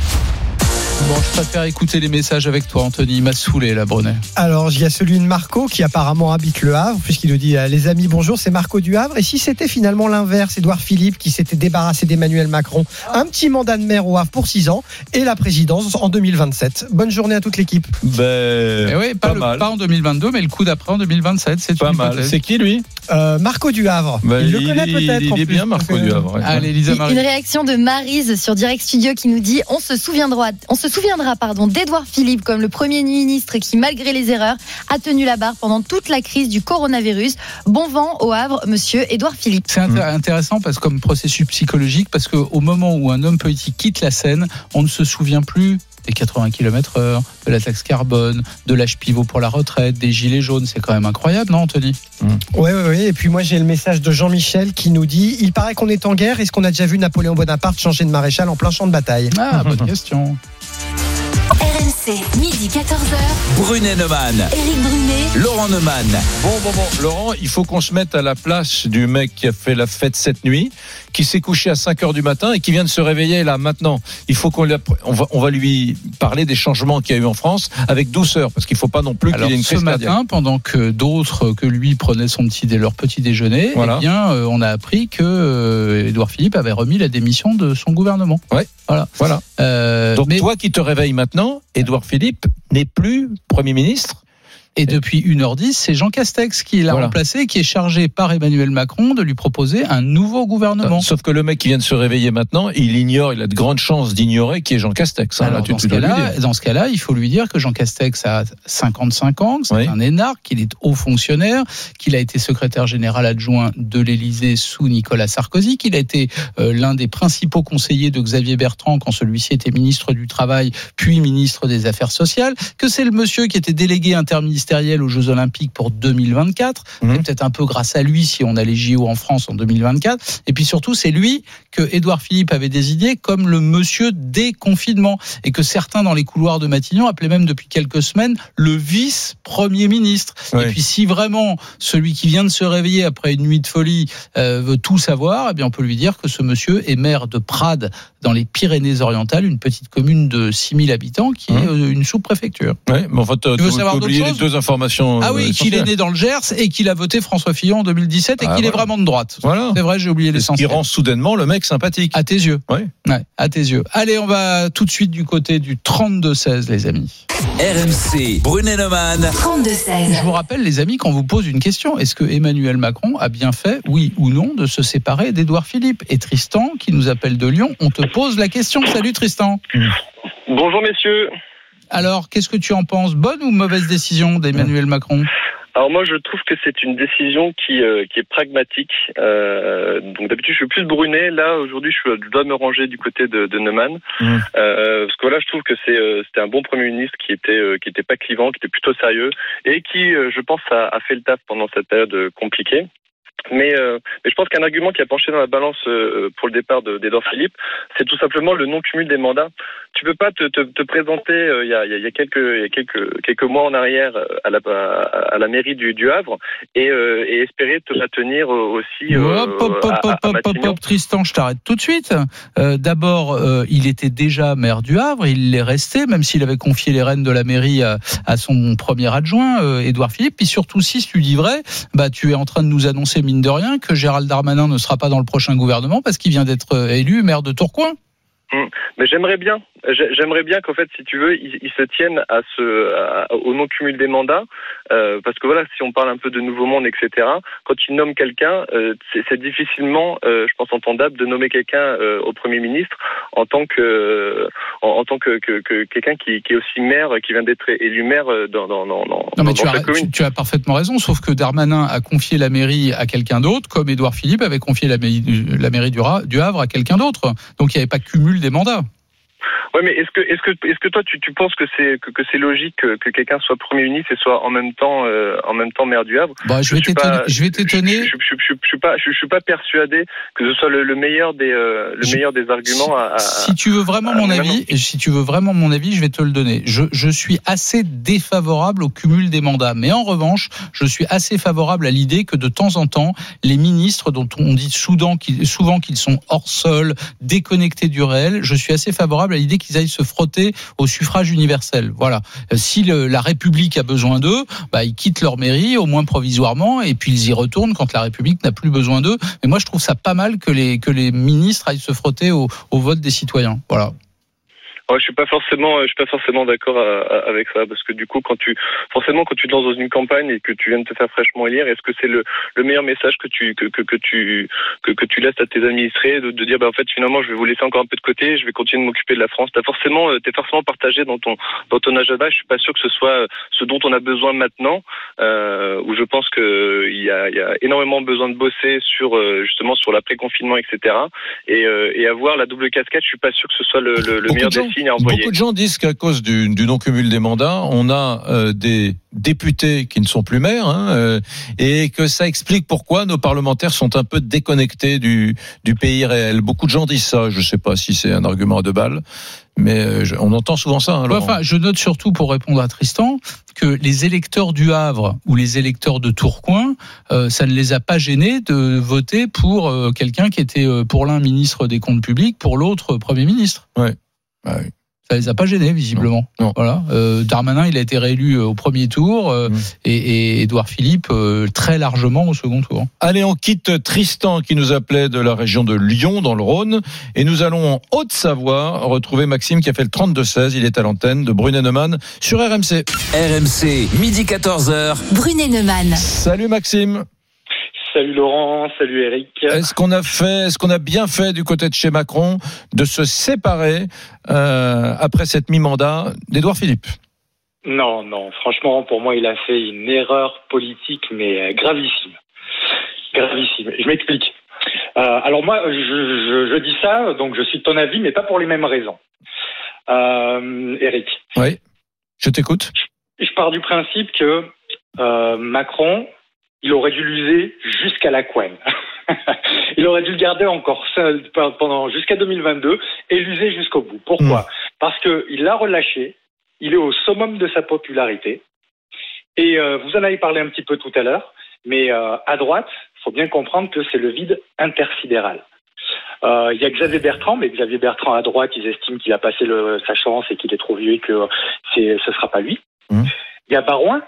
S3: Bon, je préfère écouter les messages avec toi, Anthony. Il m'a saoulé, là, Brunet.
S9: Alors, il y a celui de Marco qui apparemment habite le Havre, puisqu'il nous dit euh, Les amis, bonjour, c'est Marco du Havre. Et si c'était finalement l'inverse, Édouard Philippe qui s'était débarrassé d'Emmanuel Macron, un petit mandat de maire au Havre pour 6 ans et la présidence en 2027. Bonne journée à toute l'équipe.
S4: Ben,
S3: Eh oui, pas,
S4: pas
S3: le-
S4: mal.
S3: pas en 2022, mais le coup d'après en 2027. C'est
S4: Pas
S3: une
S4: mal. C'est qui lui?
S9: Euh, Marco du Havre.
S4: Ben,
S9: il le connaît peut-être.
S4: Il,
S9: en
S4: est
S9: plus.
S4: bien, Marco du Havre. ouais.
S3: Allez, Elisa
S5: Une
S3: Marie.
S5: réaction de Marise sur Direct Studio qui nous dit on se souviendra, on se souviendra pardon d'Edouard Philippe comme le premier ministre qui, malgré les erreurs, a tenu la barre pendant toute la crise du coronavirus. Bon vent au Havre, Monsieur Edouard Philippe.
S3: C'est inté- intéressant parce comme processus psychologique, parce qu'au moment où un homme politique quitte la scène, on ne se souvient plus des 80 km heure, de la taxe carbone, de l'âge pivot pour la retraite, des gilets jaunes. C'est quand même incroyable, non, Anthony?
S9: Ouais, ouais, ouais. Et puis moi, j'ai le message de Jean-Michel qui nous dit Il paraît qu'on est en guerre. Est-ce qu'on a déjà vu Napoléon Bonaparte changer de maréchal en plein champ de bataille?
S3: Ah, bonne question.
S2: RMC, midi 14h.
S1: Brunet Neumann.
S2: Éric Brunet.
S1: Laurent Neumann.
S4: Bon, bon, bon, Laurent, il faut qu'on se mette à la place du mec qui a fait la fête cette nuit, qui s'est couché à 5 heures du matin et qui vient de se réveiller là maintenant. Il faut qu'on on va, on va lui parler des changements qu'il y a eu en France avec douceur, parce qu'il faut pas non plus qu'il y ait une
S3: ce
S4: crise cardiaque.
S3: matin, pendant que d'autres que lui prenaient son petit dé- leur petit déjeuner,
S4: Voilà.
S3: eh bien, euh, on a appris que euh, Édouard Philippe avait remis la démission de son gouvernement.
S4: Ouais.
S3: Voilà.
S4: Voilà.
S3: Euh,
S4: Donc
S3: mais-
S4: toi qui te réveilles maintenant, Édouard Philippe n'est plus Premier ministre.
S3: Et depuis 1h10, c'est Jean Castex qui l'a
S4: Voilà.
S3: remplacé qui est chargé par Emmanuel Macron de lui proposer un nouveau gouvernement.
S4: Sauf que le mec qui vient de se réveiller maintenant, il ignore, il a de grandes chances d'ignorer qui est Jean Castex. hein.
S3: Alors,
S4: Là, tu-
S3: dans, ce cas-là, dans ce cas-là, il faut lui dire que Jean Castex a 55 ans, que c'est
S4: Oui.
S3: un énarque, qu'il est haut fonctionnaire, qu'il a été secrétaire général adjoint de l'Élysée sous Nicolas Sarkozy, qu'il a été euh, l'un des principaux conseillers de Xavier Bertrand quand celui-ci était ministre du Travail, puis ministre des Affaires sociales, que c'est le monsieur qui était délégué interministériel aux Jeux Olympiques pour 2024.
S4: Mhm.
S3: C'est peut-être un peu grâce à lui si on a les JO en France en 2024. Et puis surtout, c'est lui que Édouard Philippe avait désigné comme le monsieur déconfinement et que certains dans les couloirs de Matignon appelaient même depuis quelques semaines le vice-premier ministre. Et puis si vraiment celui qui vient de se réveiller après une nuit de folie euh, veut tout savoir, eh bien on peut lui dire que ce monsieur est maire de Prades dans les Pyrénées-Orientales, une petite commune de 6000 habitants qui est
S4: Mmh.
S3: euh, une sous-préfecture.
S4: Ouais, mais en fait,
S3: Tu veux savoir d'autres choses
S4: informations.
S3: Ah
S4: euh,
S3: oui, qu'il est né dans le Gers et qu'il a voté François Fillon en 2017 et
S4: Ah,
S3: qu'il est vraiment de droite.
S4: Voilà.
S3: C'est vrai, j'ai oublié
S4: Ce qui
S3: l'essentiel.
S4: rend soudainement le mec sympathique.
S3: À tes yeux.
S4: Ouais,
S3: à tes yeux. Allez, on va tout de suite du côté du 32-16, les amis.
S1: RMC. Brunet Neumann.
S2: 32-16.
S3: Je vous rappelle, les amis, qu'on vous pose une question. Est-ce que Emmanuel Macron a bien fait, oui ou non, de se séparer d'Édouard Philippe Et Tristan, qui nous appelle de Lyon, on te pose la question. Salut Tristan.
S10: Bonjour messieurs.
S3: Alors, qu'est-ce que tu en penses Bonne ou mauvaise décision d'Emmanuel Macron
S10: Alors moi je trouve que c'est une décision qui, euh, qui est pragmatique. Euh, donc d'habitude je suis plus Brunet. Là aujourd'hui je, dois me ranger du côté de, de Neumann.
S4: Mhm.
S10: Euh, parce que voilà je trouve que c'est euh, c'était un bon premier ministre qui était euh, qui était pas clivant, qui était plutôt sérieux et qui euh, je pense a, a fait le taf pendant cette période compliquée. Mais, euh, mais je pense qu'un argument qui a penché dans la balance euh, pour le départ de- d'Edouard Philippe, c'est tout simplement le non-cumul des mandats. Tu peux pas te, te, te présenter euh, il y, a, il y a quelques, il y a quelques, quelques mois en arrière euh, à la, à, la mairie du, du Havre et, euh, et espérer te maintenir euh, aussi euh,
S3: Hop, hop, hop,
S10: à-
S3: hop,
S10: à
S3: hop, hop, Tristan, je t'arrête tout de suite. Euh, D'abord, euh, il était déjà maire du Havre, il l'est resté, même s'il avait confié les rênes de la mairie à, à son premier adjoint, euh, Édouard Philippe. Puis surtout, si tu dis vrai, bah, tu es en train de nous annoncer, mine de rien, que Gérald Darmanin ne sera pas dans le prochain gouvernement parce qu'il vient d'être élu maire de Tourcoing.
S10: Mais j'aimerais bien, j'ai- j'aimerais bien qu'en fait, si tu veux, ils, se tiennent à ce, au non-cumul des mandats, euh, parce que voilà, si on parle un peu de nouveau monde, etc. Quand ils nomment quelqu'un, euh, c'est difficilement, euh, je pense, entendable de nommer quelqu'un euh, au premier ministre en tant que, en, en tant que, que, que quelqu'un qui, qui est aussi maire, qui vient d'être élu maire dans, dans, dans, dans,
S3: Non, mais
S10: dans
S3: tu as,
S10: commune.
S3: tu, tu as parfaitement raison, sauf que Darmanin a confié la mairie à quelqu'un d'autre, comme Édouard Philippe avait confié la mairie, du- la mairie du Havre à quelqu'un d'autre. Donc il n'y avait pas cumul des mandats.
S10: Ouais, mais est-ce que, est-ce que, est-ce que toi, tu, tu penses que c'est que, que c'est logique que, que quelqu'un soit premier ministre et soit en même temps, euh, en même temps maire du Havre?
S3: Bah, je vais
S10: suis
S3: t'étonner.
S10: pas-
S3: Je vais
S10: Je,
S3: t'étonner.
S10: je, je, je, je suis pas, je, suis pas persuadé que ce soit le, le meilleur des, euh, le meilleur des arguments à. à-
S3: Si tu veux vraiment
S10: à-
S3: mon avis, et si tu veux vraiment mon avis, je vais te le donner. Je, je suis assez défavorable au cumul des mandats, mais en revanche, je suis assez favorable à l'idée que de temps en temps, les ministres dont on dit souvent qu'ils sont hors sol, déconnectés du réel, je suis assez favorable à l'idée qu'ils aillent se frotter au suffrage universel. Voilà. Euh, Si la République a besoin d'eux, bah, ils quittent leur mairie, au moins provisoirement, et puis ils y retournent quand la République n'a plus besoin d'eux. Mais moi, je trouve ça pas mal que les, que les ministres aillent se frotter au, au vote des citoyens. Voilà.
S10: Ouais, je suis pas forcément, je suis pas forcément d'accord à- à- avec ça parce que du coup, quand tu, forcément, quand tu te lances dans une campagne et que tu viens de te faire fraîchement élire, est-ce que c'est le, le meilleur message que tu, que, que, que tu, que, que tu laisses à tes administrés de, de dire, bah en fait, finalement, je vais vous laisser encore un peu de côté, je vais continuer de m'occuper de la France? T'as forcément, euh, t'es forcément partagé dans ton, dans ton agenda. Je suis pas sûr que ce soit euh, ce dont on a besoin maintenant, euh, où je pense que euh, il y a, il y a énormément besoin de bosser sur euh, justement sur l'après confinement, etc. Et, euh, et avoir la double casquette, je suis pas sûr que ce soit le, le, meilleur
S3: de
S10: à envoyer.
S4: Beaucoup de gens disent qu'à cause du, du non-cumul des mandats, on a euh, des députés qui ne sont plus maires, hein, euh, et que ça explique pourquoi nos parlementaires sont un peu déconnectés du, du pays réel. Beaucoup de gens disent ça. Je ne sais pas si c'est un argument à deux balles, mais euh, je- on entend souvent ça. hein,
S3: Ouais, enfin, je note surtout pour répondre à Tristan que les électeurs du Havre ou les électeurs de Tourcoing, euh, ça ne les a pas gênés de voter pour euh, quelqu'un qui était euh, pour l'un ministre des comptes publics, pour l'autre premier ministre.
S4: Ah oui.
S3: Ça les a pas gênés visiblement.
S4: Non, non.
S3: Voilà. Euh, Darmanin, il a été réélu euh, au premier tour euh,
S4: Mm.
S3: et, et Édouard Philippe euh, très largement au second tour.
S4: Allez, on quitte Tristan qui nous appelait de la région de Lyon dans le Rhône et nous allons en Haute-Savoie retrouver Maxime qui a fait le 32-16. Il est à l'antenne de Brunet-Neumann sur RMC.
S1: RMC, midi 14h.
S11: Brunet Neumann.
S4: Salut Maxime.
S12: Salut Laurent, salut Eric.
S4: Est-ce qu'on a fait, est-ce qu'on a bien fait du côté de chez Macron de se séparer euh, après cette mi-mandat d'Édouard Philippe?
S12: Non, non, franchement, pour moi, il a fait une erreur politique, mais euh, gravissime. Gravissime. Je m'explique. Euh, alors moi, je, je, je dis ça, donc je suis de ton avis, mais pas pour les mêmes raisons. Euh, Eric,
S4: Oui. Je t'écoute.
S12: je pars du principe que euh, Macron, il aurait dû l'user jusqu'à la couenne. il aurait dû le garder encore seul pendant jusqu'à 2022 et l'user jusqu'au bout. Pourquoi Parce que il l'a relâché, il est au summum de sa popularité. Et euh, vous en avez parlé un petit peu tout à l'heure, mais euh, à droite, il faut bien comprendre que c'est le vide intersidéral. Euh, Il y a Xavier Bertrand, mais Xavier Bertrand à droite, ils estiment qu'il a passé le- sa chance et qu'il est trop vieux et que ce sera pas lui.
S4: Mhm.
S12: Il y a Barouin,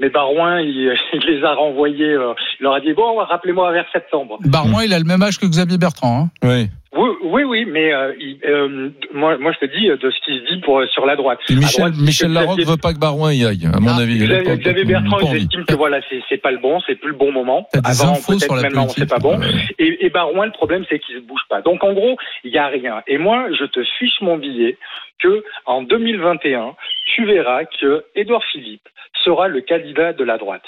S12: mais Barouin, il, il les a renvoyés. euh, il leur a dit bon, rappelez-moi vers septembre.
S3: Barouin, il a le même âge que Xavier Bertrand. Hein.
S4: Oui.
S12: Oui, oui, oui, mais euh, il- euh, moi, moi, je te dis euh, de ce qui se dit pour sur la droite.
S4: Et Michel,
S12: droite,
S4: Michel
S12: que
S4: Larocque
S12: Xavier-
S4: veut pas que Barouin y aille, à mon
S3: Ah,
S4: avis.
S12: Xavier, Bertrand, estiment que voilà, c'est pas le bon, c'est plus le bon moment.
S3: Des
S12: Avant, peut-être maintenant, c'est pas bon. Et, et Barouin, le problème, c'est qu'il se bouge pas. Donc, en gros, il y a rien. Et moi, je te fiche mon billet que en 2021, tu verras que Édouard Philippe sera le candidat de la droite.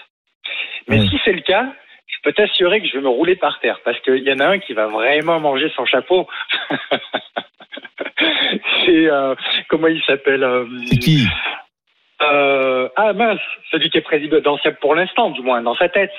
S12: Mais si c'est le cas, je peux t'assurer que je vais me rouler par terre parce qu'il y en a un qui va vraiment manger son chapeau. c'est euh, comment il s'appelle euh,
S4: C'est qui
S12: euh, Ah mince, celui qui est président d'ancien pour l'instant, du moins dans sa tête.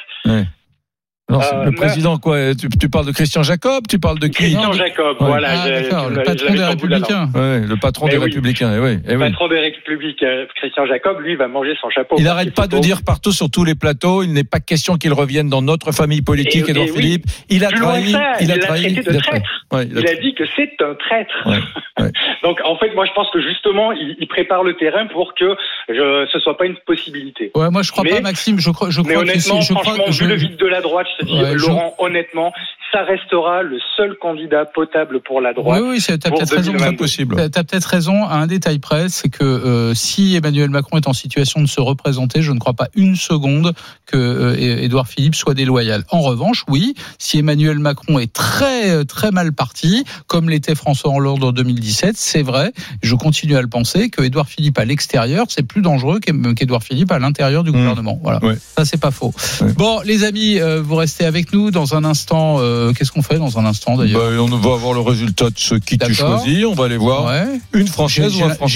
S12: Euh,
S4: Le président, quoi tu, tu parles de Christian Jacob Tu parles de qui
S12: Christian
S3: Non,
S12: Jacob,
S4: Ouais.
S12: voilà.
S3: Ah, le patron des. Républicains.
S4: Ouais, le patron
S12: Eh
S4: des
S12: oui.
S4: Républicains. eh oui, eh
S12: Le
S4: oui.
S12: patron des Républiques, euh, Christian Jacob, lui, va manger son chapeau.
S4: Il n'arrête pas de dire partout sur tous les plateaux, il n'est pas question qu'il revienne dans notre famille politique,
S12: Et- oui.
S4: Philippe. Il a
S12: Plus
S4: trahi,
S12: ça,
S4: il a
S12: il
S4: trahi,
S12: traité de
S4: il a trahi.
S12: traître.
S4: Ouais, il a
S12: Il a
S4: trahi.
S12: dit que c'est un traître. Donc, en fait, moi, je pense que justement, il, il prépare le terrain pour que je, ce soit pas une possibilité.
S3: Ouais, moi je crois
S12: Mais-
S3: pas, Maxime. Je crois, je
S12: Mais
S3: crois que
S12: honnêtement,
S3: crois,
S12: franchement,
S3: je-
S12: vu le vide de la droite, je- Laurent, honnêtement, ça restera le seul candidat potable pour la droite.
S3: Oui, oui, c'est- t'as
S12: pour
S3: peut-être raison.
S12: 2022.
S4: Très possible.
S3: T'as t'as peut-être raison à un détail près, c'est que euh, si Emmanuel Macron est en situation de se représenter, je ne crois pas une seconde que euh, Édouard Philippe soit déloyal. En revanche, oui, si Emmanuel Macron est très euh, très mal parti, comme l'était François Hollande en 2017, c'est vrai. Je continue à le penser que Édouard Philippe à l'extérieur, c'est plus dangereux qu'E- qu'Édouard Philippe à l'intérieur du
S4: Mmh.
S3: gouvernement. Voilà,
S4: Ouais.
S3: ça c'est pas faux.
S4: Ouais.
S3: Bon, les amis, euh, vous restez avec nous dans un instant. euh, Qu'est-ce qu'on fait dans un instant d'ailleurs
S4: Bah, on va avoir le résultat de ce qui tu choisis. On va aller voir
S3: Ouais.
S4: une française ou un français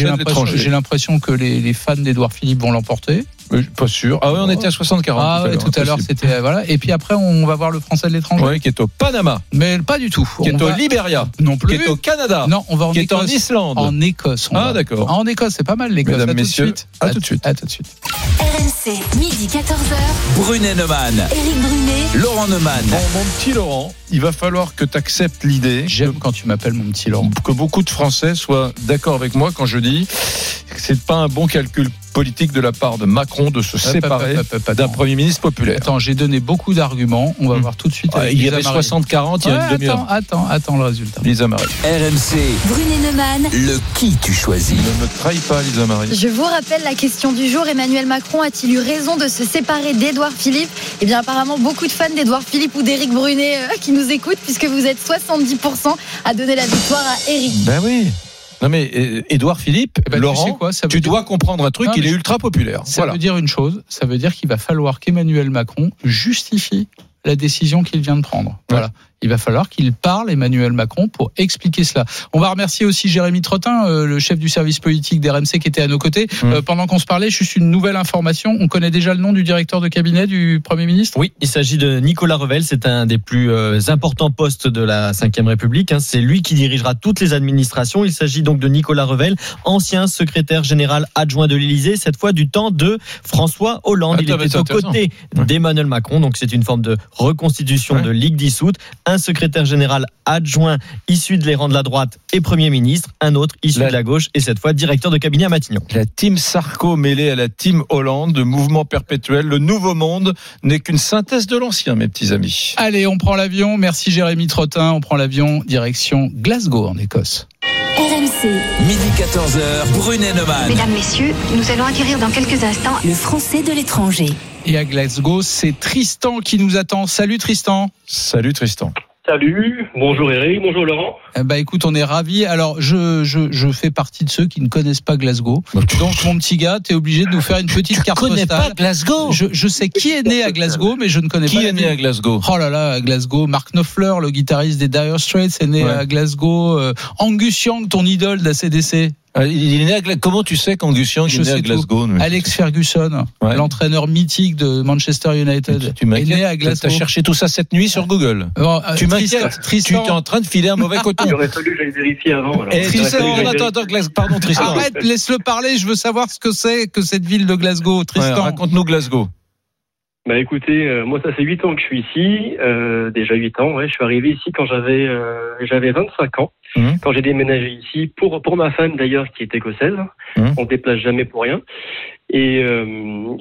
S3: j'ai l'impression que les, les fans d'Edouard Philippe vont l'emporter.
S4: Euh, Pas sûr. Ah oui, on était à 60-40.
S3: Ah ouais, tout à l'heure, c'était voilà. Et puis après, on va voir le français de l'étranger.
S4: Ouais, qui est au Panama,
S3: Mais pas du tout.
S4: qui
S3: On
S4: est au
S3: va-
S4: Libéria,
S3: Non
S4: qui
S3: plus.
S4: est au Canada,
S3: Non, on va en
S4: qui est en. Islande.
S3: En Écosse. on
S4: Ah,
S3: va.
S4: d'accord.
S3: Ah, En Écosse, c'est pas mal l'Écosse.
S4: Mesdames,
S3: À tout de
S4: messieurs,
S3: suite.
S4: à tout de suite.
S3: À tout de suite.
S11: RMC, midi 14h.
S1: Brunet Neumann.
S11: Éric Brunet.
S1: Laurent Neumann.
S4: Bon, mon petit Laurent, il va falloir que tu acceptes l'idée
S3: J'aime quand tu m'appelles mon petit Laurent.
S4: que beaucoup de Français soient d'accord avec moi quand je dis que c'est pas un bon calcul politique de la part de Macron de se
S3: Hop,
S4: séparer d'un. Premier ministre populaire.
S3: Attends, j'ai donné beaucoup d'arguments. On va
S4: Hmm.
S3: voir tout de suite.
S4: Ah,
S3: avec
S4: il y avait
S3: Marie.
S4: 60-40 il y a
S3: Ouais,
S4: une demi-heure.
S3: attends, attends, attends le résultat.
S4: Lisa Marie.
S1: RMC,
S11: Brunet Neumann.
S1: le qui tu choisis.
S4: Ne me trahis pas, Lisa Marie.
S5: Je vous rappelle la question du jour. Emmanuel Macron a-t-il eu raison de se séparer d'Édouard Philippe? Eh bien, apparemment, beaucoup de fans d'Édouard Philippe ou d'Éric Brunet euh, qui nous écoutent, puisque vous êtes 70% à donner la victoire à Éric.
S4: Ben oui. Non mais euh, Édouard Philippe,
S3: Eh ben, tu
S4: Laurent,
S3: sais quoi, ça veut
S4: tu
S3: dire-
S4: dois comprendre un truc,
S3: Non,
S4: il est ultra populaire.
S3: Ça
S4: Voilà.
S3: veut dire une chose, ça veut dire qu'il va falloir qu'Emmanuel Macron justifie la décision qu'il vient de prendre. Voilà. Il va falloir qu'il parle Emmanuel Macron pour expliquer cela. On va remercier aussi Jérémy Trottin, euh, le chef du service politique d'RMC qui était à nos côtés.
S4: Mmh.
S3: Euh, pendant qu'on se parlait, juste une nouvelle information. On connaît déjà le nom du directeur de cabinet du Premier ministre?
S6: Oui, il s'agit de Nicolas Revel. C'est un des plus euh, importants postes de la Ve République. hein. C'est lui qui dirigera toutes les administrations. Il s'agit donc de Nicolas Revel, ancien secrétaire général adjoint de l'Élysée, cette fois du temps de François Hollande. Il
S4: Attends, mais
S6: était aux côtés
S4: Ouais.
S6: d'Emmanuel Macron. Donc c'est une forme de reconstitution
S4: Ouais.
S6: de Ligue dissoute. Un secrétaire général adjoint issu de les rangs de la droite et Premier ministre. Un autre issu
S4: La-
S6: de la gauche et cette fois directeur de cabinet à Matignon.
S4: La team Sarko mêlée à la team Hollande, de mouvement perpétuel, le nouveau monde n'est qu'une synthèse de l'ancien, mes petits amis.
S3: Allez, on prend l'avion. Merci Jérémy Trottin. On prend l'avion direction Glasgow en Écosse.
S13: RMC,
S1: Midi 14h, Brunet Neumann.
S11: Mesdames, Messieurs, nous allons acquérir dans quelques instants
S13: le français de l'étranger.
S3: Et à Glasgow, c'est Tristan qui nous attend. Salut Tristan.
S4: Salut Tristan.
S14: Salut, bonjour Eric, bonjour Laurent.
S3: Eh ben, écoute, on est ravis. Alors, je, je, je fais partie de ceux qui ne connaissent pas Glasgow.
S4: Bah, tu-
S3: Donc, mon petit gars, tu es obligé de nous faire une petite carte postale.
S4: Glasgow?
S3: Je, je sais qui est né à Glasgow, mais je ne connais
S4: Qui
S3: pas. la
S4: est né à Glasgow?
S3: Oh là là, à Glasgow, Mark Knopfler, le guitariste des Dire Straits, est né
S4: Ouais.
S3: à Glasgow. Euh, Angus Young, ton idole d'ACDC.
S4: Ah, Il est né à Gla- Comment tu sais qu'Angus Young est né à. Glasgow mais-
S3: Alex Ferguson,
S4: Ouais.
S3: l'entraîneur mythique de Manchester United,
S4: Tu m'inquiètes,
S3: est né à Glasgow.
S4: T'as cherché tout ça cette nuit sur Google.
S3: Bon, euh,
S4: tu
S3: Tristan-
S4: m'inquiètes. Tu
S3: Tristan,
S4: es en train de filer un mauvais coton.
S14: Il aurait fallu que j'aille vérifier avant. alors.
S4: Eh, Tristan, attends, attends, pardon Tristan.
S3: arrête, laisse-le parler. Je veux savoir ce que c'est que cette ville de Glasgow,
S4: Ouais,
S3: Tristan.
S4: Raconte-nous Glasgow.
S14: Bah écoutez, euh, moi ça fait 8 ans que je suis ici, euh, déjà 8 ans, ouais, je suis arrivé ici quand j'avais euh, j'avais 25 ans,
S4: Mhm.
S14: quand j'ai déménagé ici, pour, pour ma femme d'ailleurs qui est écossaise,
S4: Mhm.
S14: on ne déplace jamais pour rien. Et euh,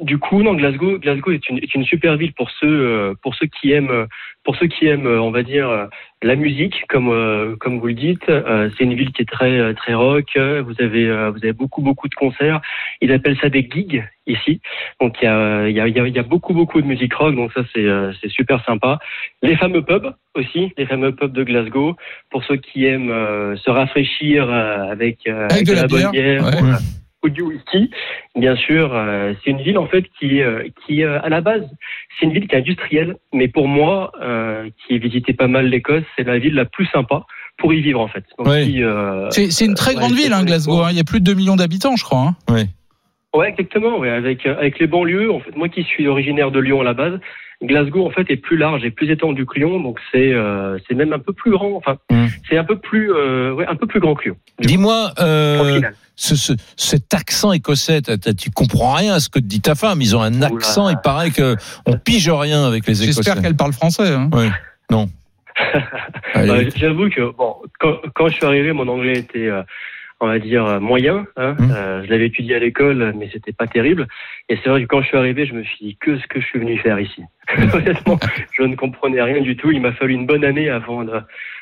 S14: du coup, non, Glasgow, Glasgow est une, est une super ville pour ceux, euh, pour ceux qui aiment, pour ceux qui aiment, euh, on va dire, euh, la musique, comme euh, comme vous le dites. Euh, c'est une ville qui est très très rock. Vous avez vous avez beaucoup beaucoup de concerts. Ils appellent ça des gigs ici. Donc il y a il y a, il y a- il y a beaucoup beaucoup de musique rock. Donc ça c'est c'est super sympa. Les fameux pubs aussi, les fameux pubs de Glasgow pour ceux qui aiment se rafraîchir avec euh,
S3: Avec de la
S14: bonne
S3: bière, ouais.
S14: ou, ou du whisky. Bien sûr, euh, c'est une ville en fait qui, euh, qui euh, à la base, c'est une ville qui est industrielle, mais pour moi, euh, qui ai visité pas mal l'Écosse, c'est la ville la plus sympa pour y vivre en fait. Donc,
S4: Oui.
S14: si, euh,
S3: C'est c'est une très
S14: ouais,
S3: grande ville, hein, Glasgow. hein. Il y a plus de 2 millions d'habitants, je crois. hein.
S14: Ouais, exactement. Ouais, avec avec les banlieues, en fait, moi qui suis originaire de Lyon à la base, Glasgow en fait est plus large et plus étendu que Lyon, donc c'est euh, c'est même un peu plus grand. Enfin,
S4: Mm.
S14: c'est un peu plus euh, ouais, un peu plus grand que Lyon.
S4: Dis-moi, euh,
S14: final.
S4: ce, ce- cet accent écossais, t'as- t'as- tu comprends rien à ce que te dit ta femme. Ils ont un accent, il paraît que on pige rien avec les Écossais.
S3: J'espère qu'elle parle français. hein.
S4: Ouais. Non.
S14: Euh, J'avoue que bon, quand, quand je suis arrivé, mon anglais était, euh, on va dire, euh, moyen. Hein.
S4: Mmh.
S14: Euh, je l'avais étudié à l'école, mais c'était pas terrible. Et c'est vrai que quand je suis arrivé, je me suis dit que ce que je suis venu faire ici. Honnêtement, je ne comprenais rien du tout. Il m'a fallu une bonne année avant de,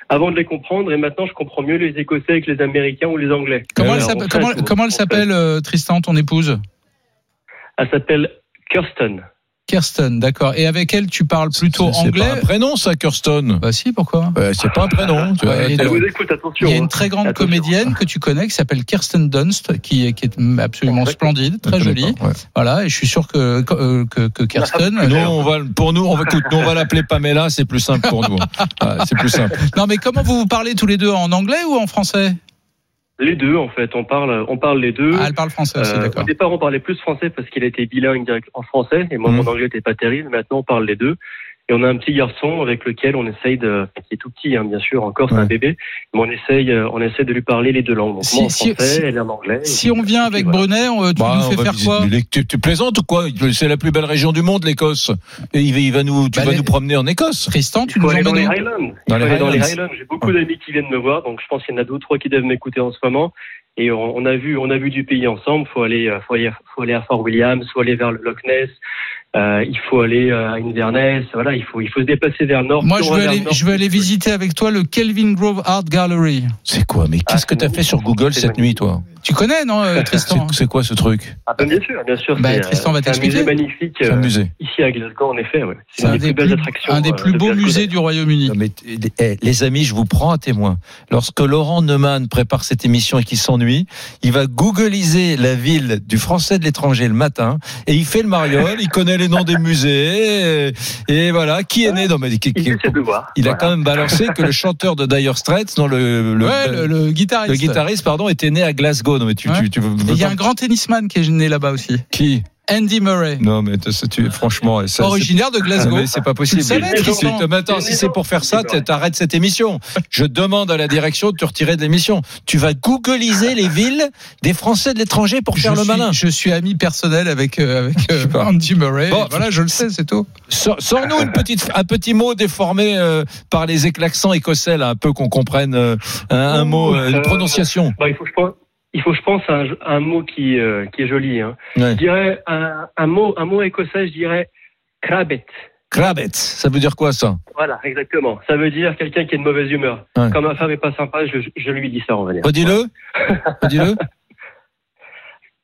S14: avant de les comprendre. Et maintenant, je comprends mieux les Écossais que les Américains ou les Anglais.
S3: Comment, elle s'appelle-
S14: en
S3: comment, comment
S14: en
S3: elle s'appelle, euh, Tristan, ton épouse?
S14: Elle s'appelle Kirsten.
S3: Kirsten, d'accord. Et avec elle, tu parles plutôt
S4: c'est- c'est
S3: anglais
S4: pas un prénom, ça, Kirsten.
S3: Bah si, pourquoi
S4: Euh, c'est pas un prénom. Tu vois,
S3: Ouais, et
S14: Je
S4: t'es-
S14: vous écoute, attention.
S3: Il y a une
S14: hein.
S3: très grande
S14: Attention.
S3: comédienne que tu connais qui s'appelle Kirsten Dunst, qui est, qui est absolument splendide, très jolie.
S4: pas, ouais.
S3: Voilà, et je suis sûr que, que, que, que Kirsten.
S4: Nous, on va, pour nous, on va, écoute, nous, on va l'appeler Pamela, c'est plus simple pour nous. Ah, c'est plus simple.
S3: Non, mais comment vous vous parlez tous les deux en anglais ou en français?
S14: Les deux, en fait, on parle, on parle les deux.
S3: Ah, elle parle français aussi,
S14: Euh, au
S3: d'accord.
S14: départ, on parlait plus français parce qu'il était bilingue en français et moi,
S4: Mhm.
S14: mon anglais n'était pas terrible. Maintenant, on parle les deux. Et on a un petit garçon avec lequel on essaye de, qui est tout petit, hein, bien sûr, encore, c'est
S4: Ouais.
S14: un bébé, mais on essaye, euh, on essaie de lui parler les deux langues. Donc,
S3: Si-
S14: moi en
S3: si-
S14: français,
S3: si-
S14: elle en anglais. et
S3: Si on vient avec
S14: voilà.
S3: Brunet, on- tu
S4: Bah,
S3: nous fais faire
S4: visiter-
S3: quoi
S4: tu, tu plaisantes ou quoi? C'est la plus belle région du monde, l'Écosse. Et il va, il va nous, tu
S3: Bah,
S4: vas
S3: les-
S4: nous promener en Écosse.
S3: Tristan, tu
S14: Il faut
S3: nous
S14: aller dans les Highlands.
S4: Dans les Highlands.
S14: Highlands. J'ai beaucoup d'amis qui viennent me voir, donc je pense qu'il y en a deux ou trois qui doivent m'écouter en ce moment. Et on, a vu, on a vu du pays ensemble. Faut aller, euh, faut aller, faut aller à Fort William, faut aller vers le Loch Ness. Euh, il faut aller euh, à Inverness. Voilà, il faut, il faut se déplacer vers le nord.
S3: Moi, je veux, aller,
S14: nord,
S3: je veux aller visiter avec toi le Kelvin Grove Art Gallery.
S4: C'est quoi? Mais qu'est-ce
S14: Ah,
S4: que t'as
S14: c'est
S4: fait sur. Google cette nuit, toi?
S3: Tu connais, non, euh, Tristan
S4: C'est- C'est quoi ce truc
S14: Ah, ben, bien sûr, bien sûr.
S3: Bah, Tristan va
S14: c'est un
S3: t'expliquer.
S14: musée magnifique
S4: C'est un
S14: euh,
S4: musée.
S14: ici à Glasgow, en effet. Ouais.
S3: C'est un
S14: une
S3: des
S14: plus belles attractions.
S3: un des
S14: euh,
S3: plus
S14: de
S3: beaux musées du Royaume-Uni.
S4: Eh, les amis, je vous prends à témoin. Lorsque Laurent Neumann prépare cette émission et qu'il s'ennuie, il va googliser la ville du français de l'étranger le matin et il fait le mariole, il connaît les noms des musées et, et voilà, qui est né dans mais qui-
S14: Il
S4: qui-
S14: voir.
S4: il a quand même balancé que le chanteur de Dire Straits, non le le,
S3: ouais, le, le guitariste.
S4: le guitariste pardon était né à Glasgow. Non mais tu
S3: Ouais.
S4: tu, tu veux-
S3: Et Il y a un grand tennisman qui est né là-bas aussi.
S4: qui?
S3: Andy Murray.
S4: Non mais tu- tu franchement ça, c'est-
S3: Originaire de
S4: Ah,
S3: Glasgow.
S4: mais c'est pas possible. Mais attends, si c'est pour faire ça, t'arrêtes cette émission. Je demande à la direction de te retirer de l'émission. Tu vas googliser les villes des Français de l'étranger pour faire
S3: je
S4: le
S3: suis,
S4: malin.
S3: Je suis ami personnel avec, euh, avec euh. Andy Murray.
S4: Bon.
S3: voilà, je le sais, c'est tout.
S4: Sors- Sors-nous une petite, un petit mot déformé euh, par les éclaccents écossais, là, un peu qu'on comprenne euh, un, un mot, euh, une
S14: Euh,
S4: prononciation.
S14: Bah, il faut que je. Il faut, je pense, un, un mot qui, euh, qui est joli. Hein.
S4: Ouais.
S14: Je dirais un, un mot, un mot écossais. Je dirais crabbit.
S4: Crabbit, ça veut dire quoi ça?
S14: Voilà, exactement. Ça veut dire quelqu'un qui est de mauvaise humeur.
S4: Ouais.
S14: Quand ma femme est pas sympa, je, je lui dis ça, on va dire.
S4: Redis-le. Redis-le.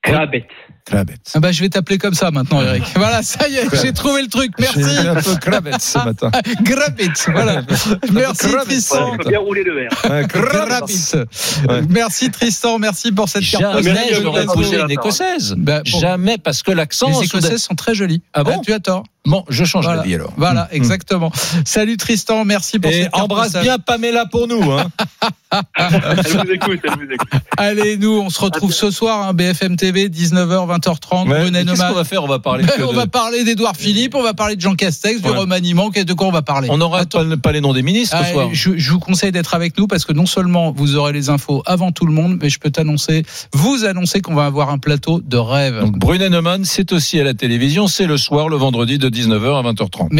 S14: Crabbit.
S4: Crabbit.
S3: Ah bah, je vais t'appeler comme ça maintenant, Eric. Voilà, ça y est, j'ai trouvé le truc. Merci.
S4: J'ai un peu ce matin.
S3: Grabbit. Voilà. Merci. Tristan.
S14: Bien rouler le verre.
S4: Ouais.
S3: Merci, Tristan. Merci pour cette carte
S4: Jamais
S14: Merci,
S4: je n'aurais
S14: Glasgow.
S4: posé une écossaise.
S3: Bah,
S4: Jamais parce que l'accent.
S3: Les
S4: soudain-
S3: Écossais sont très jolis.
S4: Ah bon
S3: Bah, Tu as tort.
S4: Bon, je change
S3: Voilà.
S4: d'avis alors.
S3: Voilà,
S4: Mm.
S3: exactement. Salut Tristan, merci pour
S4: Et
S3: cette carte
S4: embrasse bien Pamela pour nous. Hein.
S14: Elle vous écoute, elle vous écoute.
S3: Allez, nous, on se retrouve ce soir, hein, BFM TV, 19h, 20h30.
S4: Ouais,
S3: Brunet
S4: mais Qu'est-ce qu'on va faire? On va parler. que
S3: on
S4: de-
S3: va parler d'Edouard Philippe, on va parler de Jean Castex, du remaniement. De quoi on va parler?
S4: On n'aura pas, pas les noms des ministres
S3: Ah,
S4: ce soir.
S3: je, je vous conseille d'être avec nous parce que non seulement vous aurez les infos avant tout le monde, mais je peux t'annoncer, vous annoncer qu'on va avoir un plateau de rêve.
S4: Donc Brunet Neumann, c'est aussi à la télévision, c'est le soir, le vendredi de 19h à 20h30.